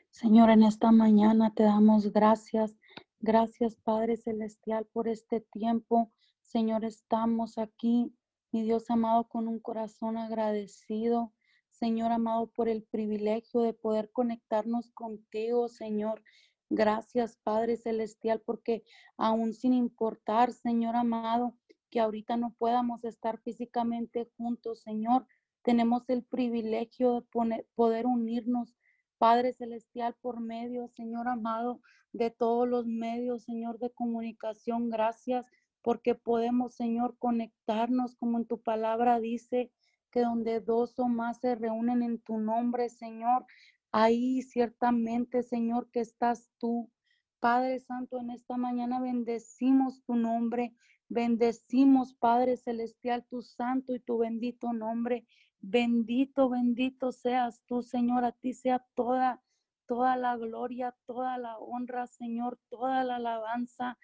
Señor, en esta mañana te damos gracias. Gracias, Padre Celestial, por este tiempo Señor, estamos aquí, mi Dios amado, con un corazón agradecido. Señor amado, por el privilegio de poder conectarnos contigo, Señor. Gracias, Padre Celestial, porque aún sin importar, Señor amado, que ahorita no podamos estar físicamente juntos, Señor, tenemos el privilegio de poder unirnos, Padre Celestial, por medio, Señor amado, de todos los medios, Señor, de comunicación. Gracias porque podemos, Señor, conectarnos como en tu palabra dice, que donde dos o más se reúnen en tu nombre, Señor, ahí ciertamente, Señor, que estás tú. Padre Santo, en esta mañana bendecimos tu nombre, bendecimos, Padre Celestial, tu santo y tu bendito nombre. Bendito, bendito seas tú, Señor, a ti sea toda, toda la gloria, toda la honra, Señor, toda la alabanza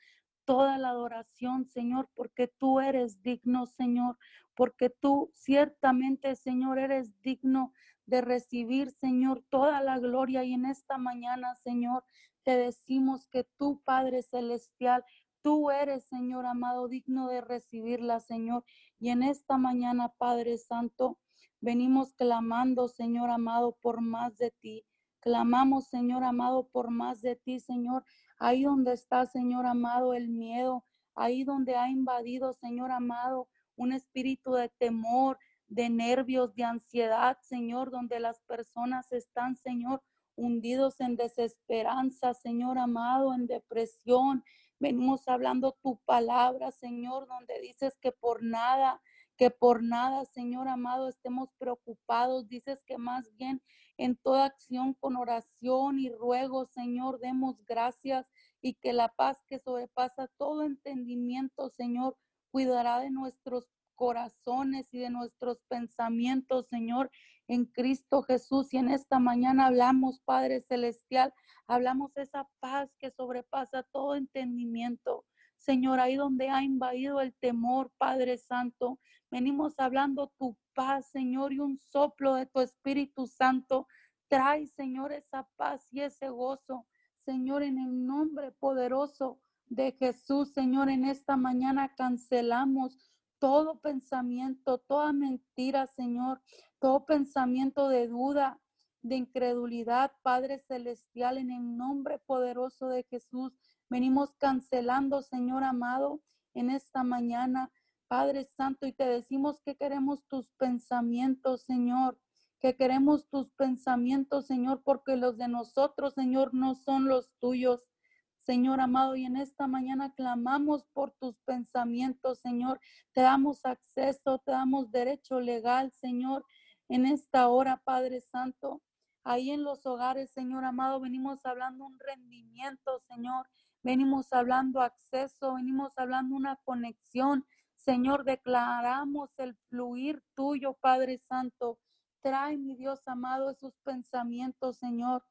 toda la adoración, Señor, porque tú eres digno, Señor, porque tú ciertamente, Señor, eres digno de recibir, Señor, toda la gloria. Y en esta mañana, Señor, te decimos que tú, Padre Celestial, tú eres, Señor amado, digno de recibirla, Señor. Y en esta mañana, Padre Santo, venimos clamando, Señor amado, por más de ti. Clamamos, Señor amado, por más de ti, Señor. Ahí donde está, Señor amado, el miedo, ahí donde ha invadido, Señor amado, un espíritu de temor, de nervios, de ansiedad, Señor, donde las personas están, Señor, hundidos en desesperanza, Señor amado, en depresión. Venimos hablando tu palabra, Señor, donde dices que por nada, que por nada, Señor amado, estemos preocupados. Dices que más bien en toda acción con oración y ruego, Señor, demos gracias y que la paz que sobrepasa todo entendimiento, Señor, cuidará de nuestros corazones y de nuestros pensamientos, Señor, en Cristo Jesús. Y en esta mañana hablamos, Padre Celestial, hablamos esa paz que sobrepasa todo entendimiento. Señor, ahí donde ha invadido el temor, Padre Santo. Venimos hablando tu paz, Señor, y un soplo de tu Espíritu Santo. Trae, Señor, esa paz y ese gozo. Señor, en el nombre poderoso de Jesús, Señor, en esta mañana cancelamos todo pensamiento, toda mentira, Señor, todo pensamiento de duda, de incredulidad, Padre Celestial, en el nombre poderoso de Jesús. Venimos cancelando, Señor amado, en esta mañana, Padre Santo, y te decimos que queremos tus pensamientos, Señor, que queremos tus pensamientos, Señor, porque los de nosotros, Señor, no son los tuyos. Señor amado, y en esta mañana clamamos por tus pensamientos, Señor. Te damos acceso, te damos derecho legal, Señor, en esta hora, Padre Santo. Ahí en los hogares, Señor amado, venimos hablando un rendimiento, Señor. Venimos hablando acceso, venimos hablando una conexión. Señor, declaramos el fluir tuyo, Padre Santo. Trae, mi Dios amado, esos pensamientos, Señor.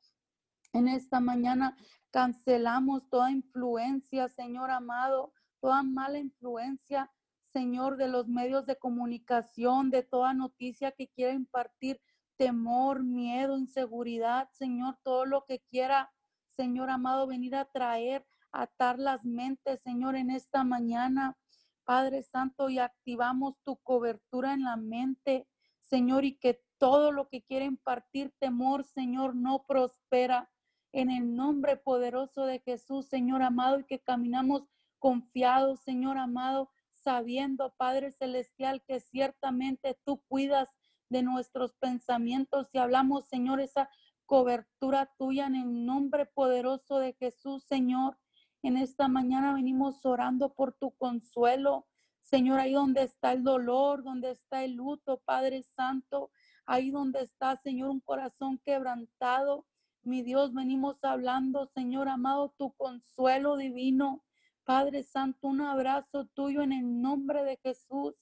En esta mañana cancelamos toda influencia, Señor amado, toda mala influencia, Señor, de los medios de comunicación, de toda noticia que quiera impartir temor, miedo, inseguridad, Señor, todo lo que quiera, Señor amado, venir a traer, atar las mentes, Señor, en esta mañana. Padre Santo, y activamos tu cobertura en la mente, Señor, y que todo lo que quiere impartir temor, Señor, no prospera. En el nombre poderoso de Jesús, Señor amado, y que caminamos confiados, Señor amado, sabiendo, Padre Celestial, que ciertamente tú cuidas de nuestros pensamientos y hablamos, Señor, esa cobertura tuya en el nombre poderoso de Jesús, Señor. En esta mañana venimos orando por tu consuelo, Señor, ahí donde está el dolor, donde está el luto, Padre Santo, ahí donde está, Señor, un corazón quebrantado. Mi Dios, venimos hablando, Señor amado, tu consuelo divino. Padre Santo, un abrazo tuyo en el nombre de Jesús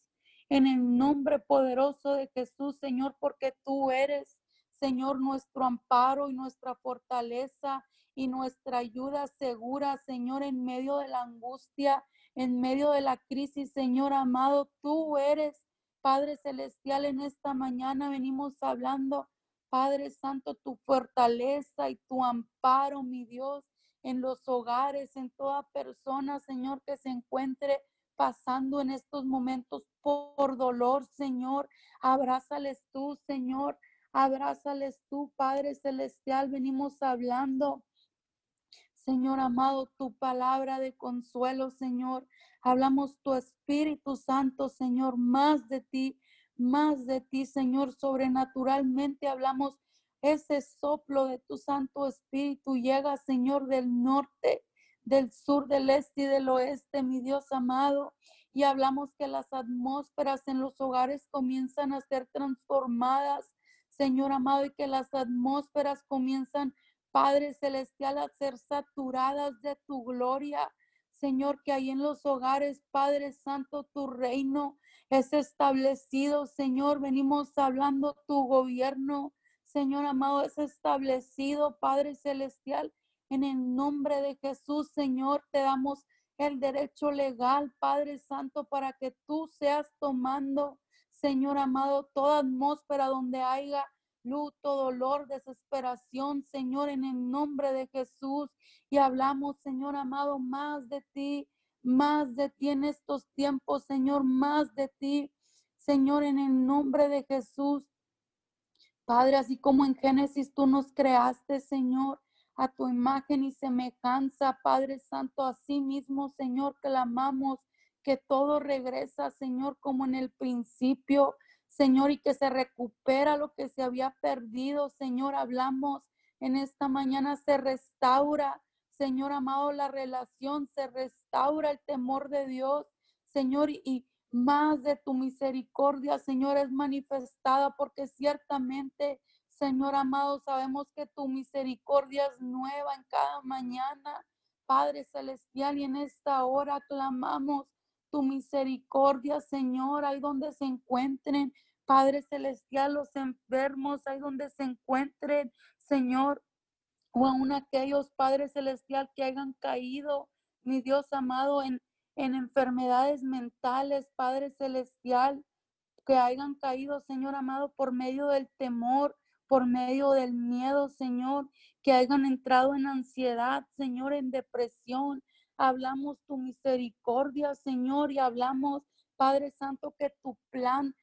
en el nombre poderoso de Jesús, Señor, porque tú eres, Señor, nuestro amparo y nuestra fortaleza y nuestra ayuda segura, Señor, en medio de la angustia, en medio de la crisis, Señor amado, tú eres, Padre Celestial, en esta mañana venimos hablando, Padre Santo, tu fortaleza y tu amparo, mi Dios, en los hogares, en toda persona, Señor, que se encuentre pasando en estos momentos por dolor, Señor. Abrázales tú, Señor. Abrázales tú, Padre Celestial. Venimos hablando. Señor amado, tu palabra de consuelo, Señor. Hablamos tu Espíritu Santo, Señor, más de ti, más de ti, Señor. Sobrenaturalmente hablamos ese soplo de tu Santo Espíritu. Llega, Señor, del norte del sur, del este y del oeste, mi Dios amado. Y hablamos que las atmósferas en los hogares comienzan a ser transformadas, Señor amado, y que las atmósferas comienzan, Padre Celestial, a ser saturadas de tu gloria. Señor, que ahí en los hogares, Padre Santo, tu reino es establecido. Señor, venimos hablando tu gobierno. Señor amado, es establecido, Padre Celestial en el nombre de Jesús, Señor, te damos el derecho legal, Padre Santo, para que tú seas tomando, Señor amado, toda atmósfera donde haya luto, dolor, desesperación, Señor, en el nombre de Jesús. Y hablamos, Señor amado, más de ti, más de ti en estos tiempos, Señor, más de ti, Señor, en el nombre de Jesús. Padre, así como en Génesis tú nos creaste, Señor, a tu imagen y semejanza, Padre Santo, a sí mismo, Señor, clamamos que todo regresa, Señor, como en el principio, Señor, y que se recupera lo que se había perdido, Señor, hablamos en esta mañana, se restaura, Señor amado, la relación, se restaura el temor de Dios, Señor, y más de tu misericordia, Señor, es manifestada porque ciertamente Señor amado, sabemos que tu misericordia es nueva en cada mañana. Padre Celestial, y en esta hora clamamos tu misericordia, Señor, ahí donde se encuentren, Padre Celestial, los enfermos, ahí donde se encuentren, Señor, o aún aquellos, Padre Celestial, que hayan caído, mi Dios amado, en, en enfermedades mentales, Padre Celestial, que hayan caído, Señor amado, por medio del temor, por medio del miedo, Señor, que hayan entrado en ansiedad, Señor, en depresión. Hablamos tu misericordia, Señor, y hablamos, Padre Santo, que tu plan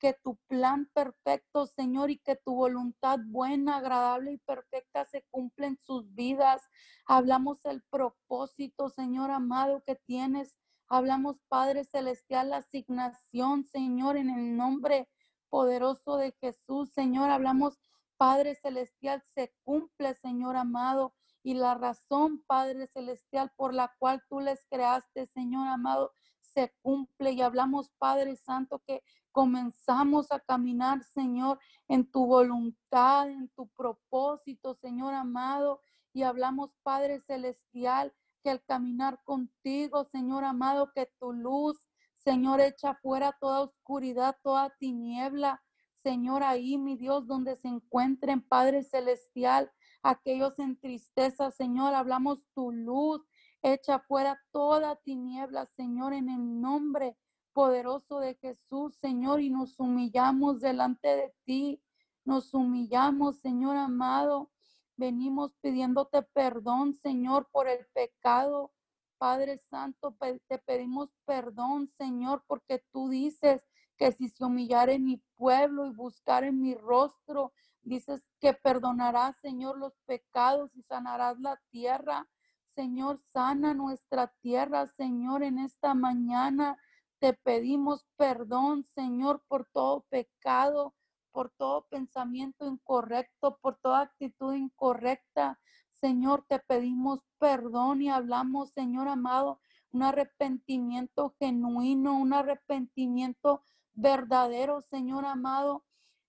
que tu plan perfecto, Señor, y que tu voluntad buena, agradable y perfecta se cumpla en sus vidas. Hablamos el propósito, Señor amado, que tienes. Hablamos, Padre Celestial, la asignación, Señor, en el nombre poderoso de Jesús, Señor. Hablamos, Padre Celestial, se cumple, Señor amado. Y la razón, Padre Celestial, por la cual tú les creaste, Señor amado, se cumple. Y hablamos, Padre Santo, que comenzamos a caminar, Señor, en tu voluntad, en tu propósito, Señor amado. Y hablamos, Padre Celestial, que al caminar contigo, Señor amado, que tu luz, Señor, echa fuera toda oscuridad, toda tiniebla. Señor, ahí, mi Dios, donde se encuentren, Padre Celestial, aquellos en tristeza, Señor, hablamos tu luz, echa fuera toda tiniebla, Señor, en el nombre poderoso de Jesús, Señor, y nos humillamos delante de ti. Nos humillamos, Señor amado. Venimos pidiéndote perdón, Señor, por el pecado. Padre Santo, te pedimos perdón, Señor, porque tú dices que si se humillare mi pueblo y buscar en mi rostro, dices que perdonarás, Señor, los pecados y sanarás la tierra. Señor, sana nuestra tierra, Señor, en esta mañana. Te pedimos perdón, Señor, por todo pecado, por todo pensamiento incorrecto, por toda actitud incorrecta. Señor, te pedimos perdón y hablamos, Señor amado, un arrepentimiento genuino, un arrepentimiento verdadero, Señor amado.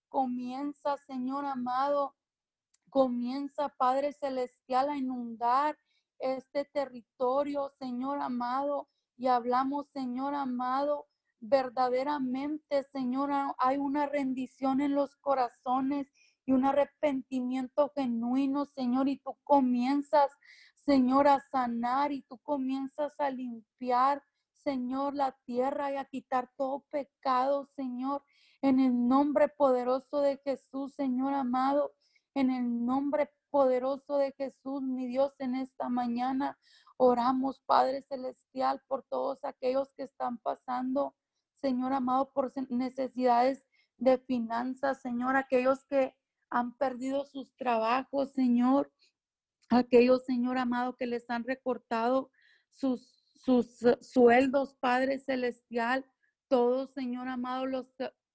Comienza, Señor amado, comienza, Padre Celestial, a inundar este territorio, Señor amado y hablamos, Señor amado, verdaderamente, Señor, hay una rendición en los corazones un arrepentimiento genuino, Señor, y tú comienzas, Señor, a sanar y tú comienzas a limpiar, Señor, la tierra y a quitar todo pecado, Señor, en el nombre poderoso de Jesús, Señor amado, en el nombre poderoso de Jesús, mi Dios, en esta mañana. Oramos, Padre Celestial, por todos aquellos que están pasando, Señor amado, por necesidades de finanzas, Señor, aquellos que han perdido sus trabajos, Señor, aquellos, Señor amado, que les han recortado sus, sus sueldos, Padre Celestial, todos, Señor amado, los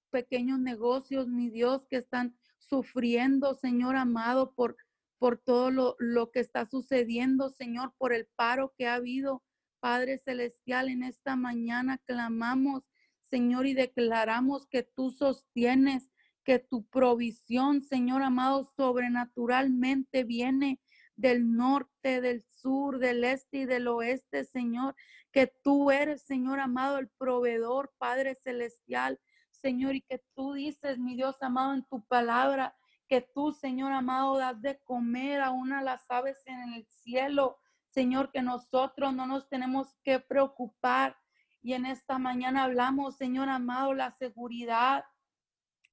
pequeños negocios, mi Dios, que están sufriendo, Señor amado, por por todo lo, que está sucediendo, Señor, por el paro que ha habido. Padre Celestial, en esta mañana clamamos, Señor, y declaramos que tú sostienes, que tu provisión, Señor amado, sobrenaturalmente viene del norte, del sur, del este y del oeste, Señor, que tú eres, Señor amado, el proveedor, Padre Celestial, Señor, y que tú dices, mi Dios amado, en tu palabra, que tú, Señor amado, das de comer a una las aves en el cielo. Señor, que nosotros no nos tenemos que preocupar. Y en esta mañana hablamos, Señor amado, la seguridad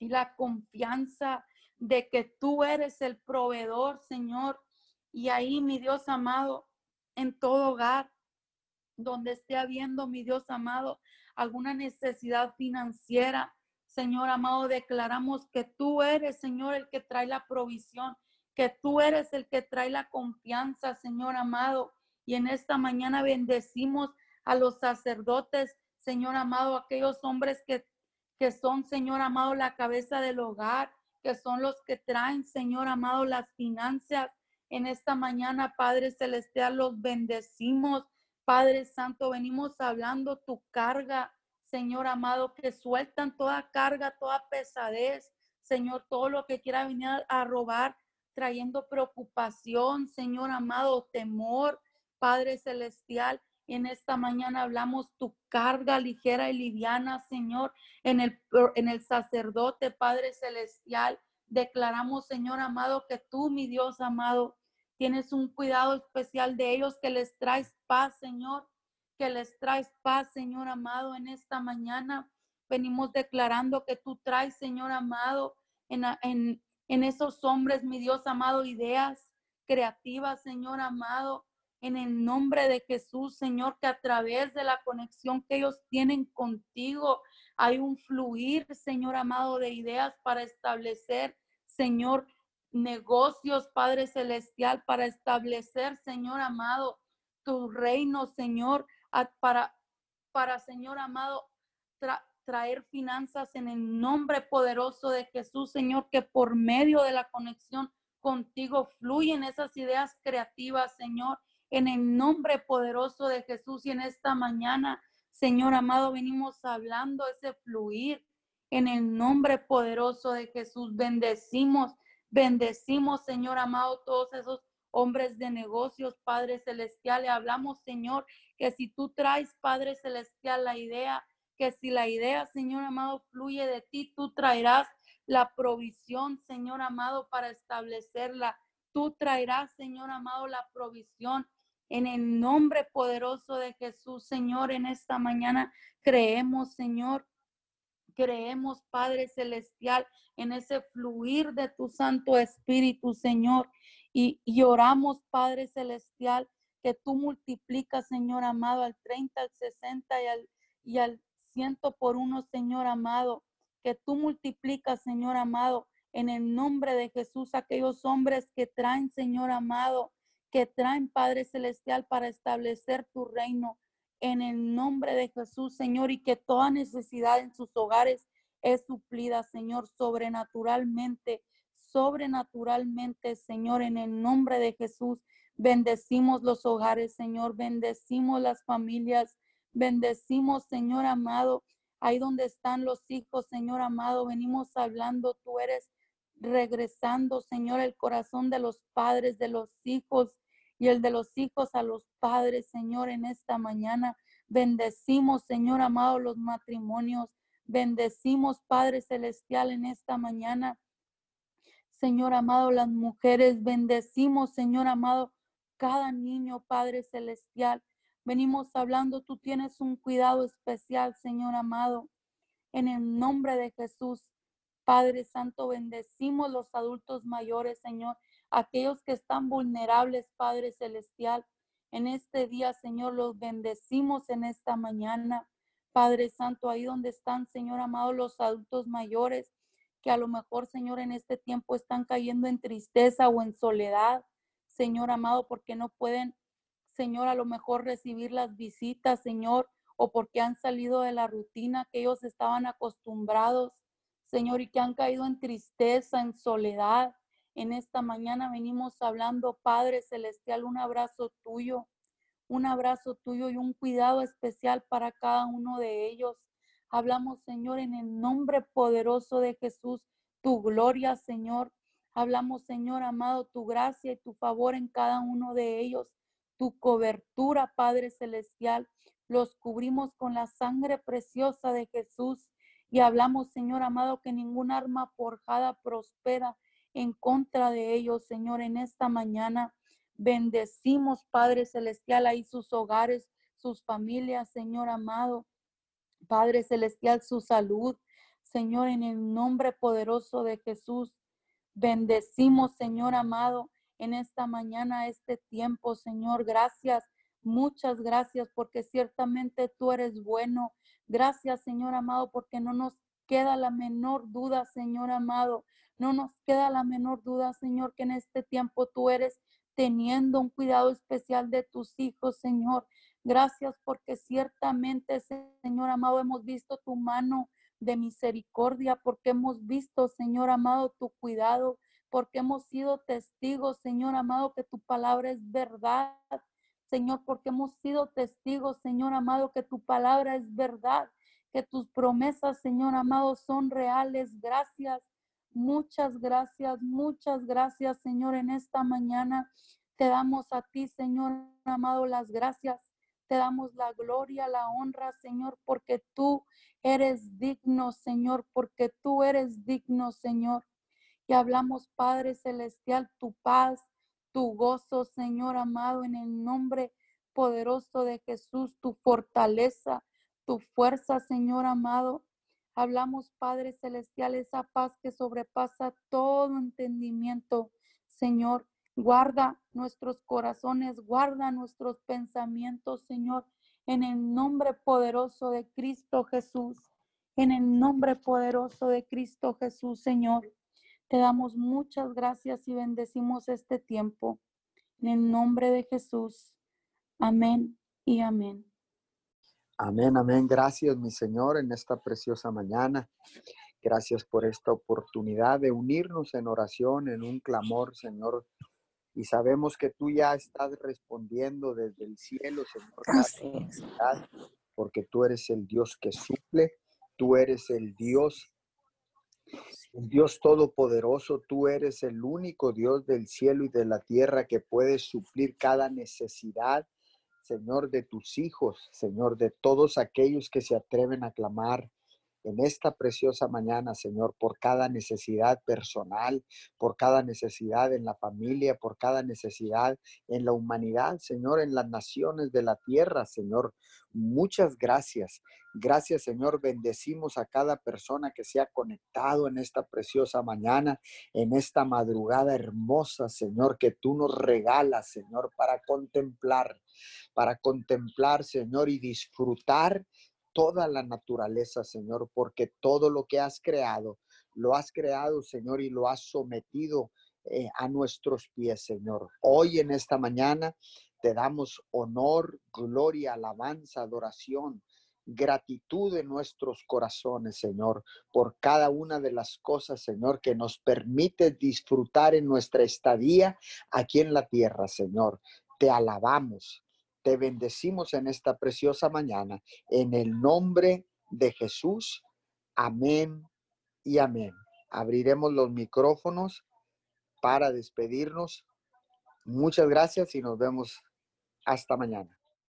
y la confianza de que tú eres el proveedor, Señor. Y ahí, mi Dios amado, en todo hogar donde esté habiendo, mi Dios amado, alguna necesidad financiera, Señor amado, declaramos que tú eres, Señor, el que trae la provisión, que tú eres el que trae la confianza, Señor amado. Y en esta mañana bendecimos a los sacerdotes, Señor amado, aquellos hombres que, que son, Señor amado, la cabeza del hogar, que son los que traen, Señor amado, las finanzas. En esta mañana, Padre Celestial, los bendecimos. Padre Santo, venimos hablando tu carga, Señor amado, que sueltan toda carga, toda pesadez, Señor, todo lo que quiera venir a robar, trayendo preocupación, Señor amado, temor, Padre Celestial. En esta mañana hablamos tu carga ligera y liviana, Señor, en el, en el sacerdote, Padre Celestial. Declaramos, Señor amado, que tú, mi Dios amado, tienes un cuidado especial de ellos, que les traes paz, Señor, que les traes paz, Señor amado, en esta mañana. Venimos declarando que tú traes, Señor amado, en, en, en esos hombres, mi Dios amado, ideas creativas, Señor amado, en el nombre de Jesús, Señor, que a través de la conexión que ellos tienen contigo, hay un fluir, Señor amado, de ideas para establecer, Señor, negocios, Padre Celestial, para establecer, Señor amado, tu reino, Señor, para, para Señor amado, traer finanzas en el nombre poderoso de Jesús, Señor, que por medio de la conexión contigo fluyen esas ideas creativas, Señor, en el nombre poderoso de Jesús y en esta mañana, Señor amado, venimos hablando ese fluir en el nombre poderoso de Jesús. Bendecimos, bendecimos, Señor amado, todos esos hombres de negocios, Padre Celestial. Y hablamos, Señor, que si tú traes, Padre Celestial, la idea, que si la idea, Señor amado, fluye de ti, tú traerás la provisión, Señor amado, para establecerla. Tú traerás, Señor amado, la provisión. En el nombre poderoso de Jesús, Señor, en esta mañana creemos, Señor, creemos, Padre Celestial, en ese fluir de tu Santo Espíritu, Señor. Y, y, oramos, Padre Celestial, que tú multiplicas, Señor amado, al 30, al 60 y al, y al ciento por uno, Señor amado que tú multiplicas, Señor amado, en el nombre de Jesús, aquellos hombres que traen, Señor amado, que traen, Padre Celestial, para establecer tu reino. En el nombre de Jesús, Señor, y que toda necesidad en sus hogares es suplida, Señor, sobrenaturalmente, sobrenaturalmente, Señor, en el nombre de Jesús. Bendecimos los hogares, Señor, bendecimos las familias, bendecimos, Señor amado, ahí donde están los hijos, Señor amado, venimos hablando, tú eres regresando, Señor, el corazón de los padres, de los hijos y el de los hijos a los padres, Señor, en esta mañana. Bendecimos, Señor amado, los matrimonios. Bendecimos, Padre Celestial, en esta mañana. Señor amado, las mujeres. Bendecimos, Señor amado, cada niño, Padre Celestial. Venimos hablando, tú tienes un cuidado especial, Señor amado. En el nombre de Jesús, Padre Santo, bendecimos los adultos mayores, Señor, aquellos que están vulnerables, Padre Celestial. En este día, Señor, los bendecimos en esta mañana. Padre Santo, ahí donde están, Señor amado, los adultos mayores, que a lo mejor, Señor, en este tiempo están cayendo en tristeza o en soledad, Señor amado, porque no pueden Señor, a lo mejor recibir las visitas, Señor, o porque han salido de la rutina que ellos estaban acostumbrados, Señor, y que han caído en tristeza, en soledad. En esta mañana venimos hablando, Padre Celestial, un abrazo tuyo, un abrazo tuyo y un cuidado especial para cada uno de ellos. Hablamos, Señor, en el nombre poderoso de Jesús, tu gloria, Señor. Hablamos, Señor amado, tu gracia y tu favor en cada uno de ellos tu cobertura, Padre Celestial. Los cubrimos con la sangre preciosa de Jesús y hablamos, Señor amado, que ningún arma forjada prospera en contra de ellos, Señor, en esta mañana. Bendecimos, Padre Celestial, ahí sus hogares, sus familias, Señor amado. Padre Celestial, su salud, Señor, en el nombre poderoso de Jesús. Bendecimos, Señor amado, en esta mañana, este tiempo, Señor. Gracias, muchas gracias, porque ciertamente tú eres bueno. Gracias, Señor amado, porque no nos queda la menor duda, Señor amado. No nos queda la menor duda, Señor, que en este tiempo tú eres teniendo un cuidado especial de tus hijos, Señor. Gracias porque ciertamente, Señor amado, hemos visto tu mano de misericordia, porque hemos visto, Señor amado, tu cuidado porque hemos sido testigos, Señor amado, que tu palabra es verdad. Señor, porque hemos sido testigos, Señor amado, que tu palabra es verdad, que tus promesas, Señor amado, son reales. Gracias, muchas gracias, muchas gracias, Señor, en esta mañana. Te damos a ti, Señor amado, las gracias. Te damos la gloria, la honra, Señor, porque tú eres digno, Señor, porque tú eres digno, Señor. Y hablamos, Padre Celestial, tu paz, tu gozo, Señor amado, en el nombre poderoso de Jesús, tu fortaleza, tu fuerza, Señor amado. Hablamos, Padre Celestial, esa paz que sobrepasa todo entendimiento. Señor, guarda nuestros corazones, guarda nuestros pensamientos, Señor, en el nombre poderoso de Cristo Jesús. En el nombre poderoso de Cristo Jesús, Señor. Te damos muchas gracias y bendecimos este tiempo. En el nombre de Jesús. Amén y amén. Amén, amén. Gracias, mi Señor, en esta preciosa mañana. Gracias por esta oportunidad de unirnos en oración, en un clamor, Señor. Y sabemos que tú ya estás respondiendo desde el cielo, Señor. Gracias, porque tú eres el Dios que suple, tú eres el Dios Dios Todopoderoso, tú eres el único Dios del cielo y de la tierra que puede suplir cada necesidad, Señor, de tus hijos, Señor, de todos aquellos que se atreven a clamar en esta preciosa mañana, Señor, por cada necesidad personal, por cada necesidad en la familia, por cada necesidad en la humanidad, Señor, en las naciones de la tierra, Señor. Muchas gracias. Gracias, Señor. Bendecimos a cada persona que se ha conectado en esta preciosa mañana, en esta madrugada hermosa, Señor, que tú nos regalas, Señor, para contemplar, para contemplar, Señor, y disfrutar toda la naturaleza, Señor, porque todo lo que has creado, lo has creado, Señor, y lo has sometido eh, a nuestros pies, Señor. Hoy en esta mañana te damos honor, gloria, alabanza, adoración, gratitud en nuestros corazones, Señor, por cada una de las cosas, Señor, que nos permite disfrutar en nuestra estadía aquí en la tierra, Señor. Te alabamos, te bendecimos en esta preciosa mañana. En el nombre de Jesús. Amén y amén. Abriremos los micrófonos para despedirnos. Muchas gracias y nos vemos hasta mañana.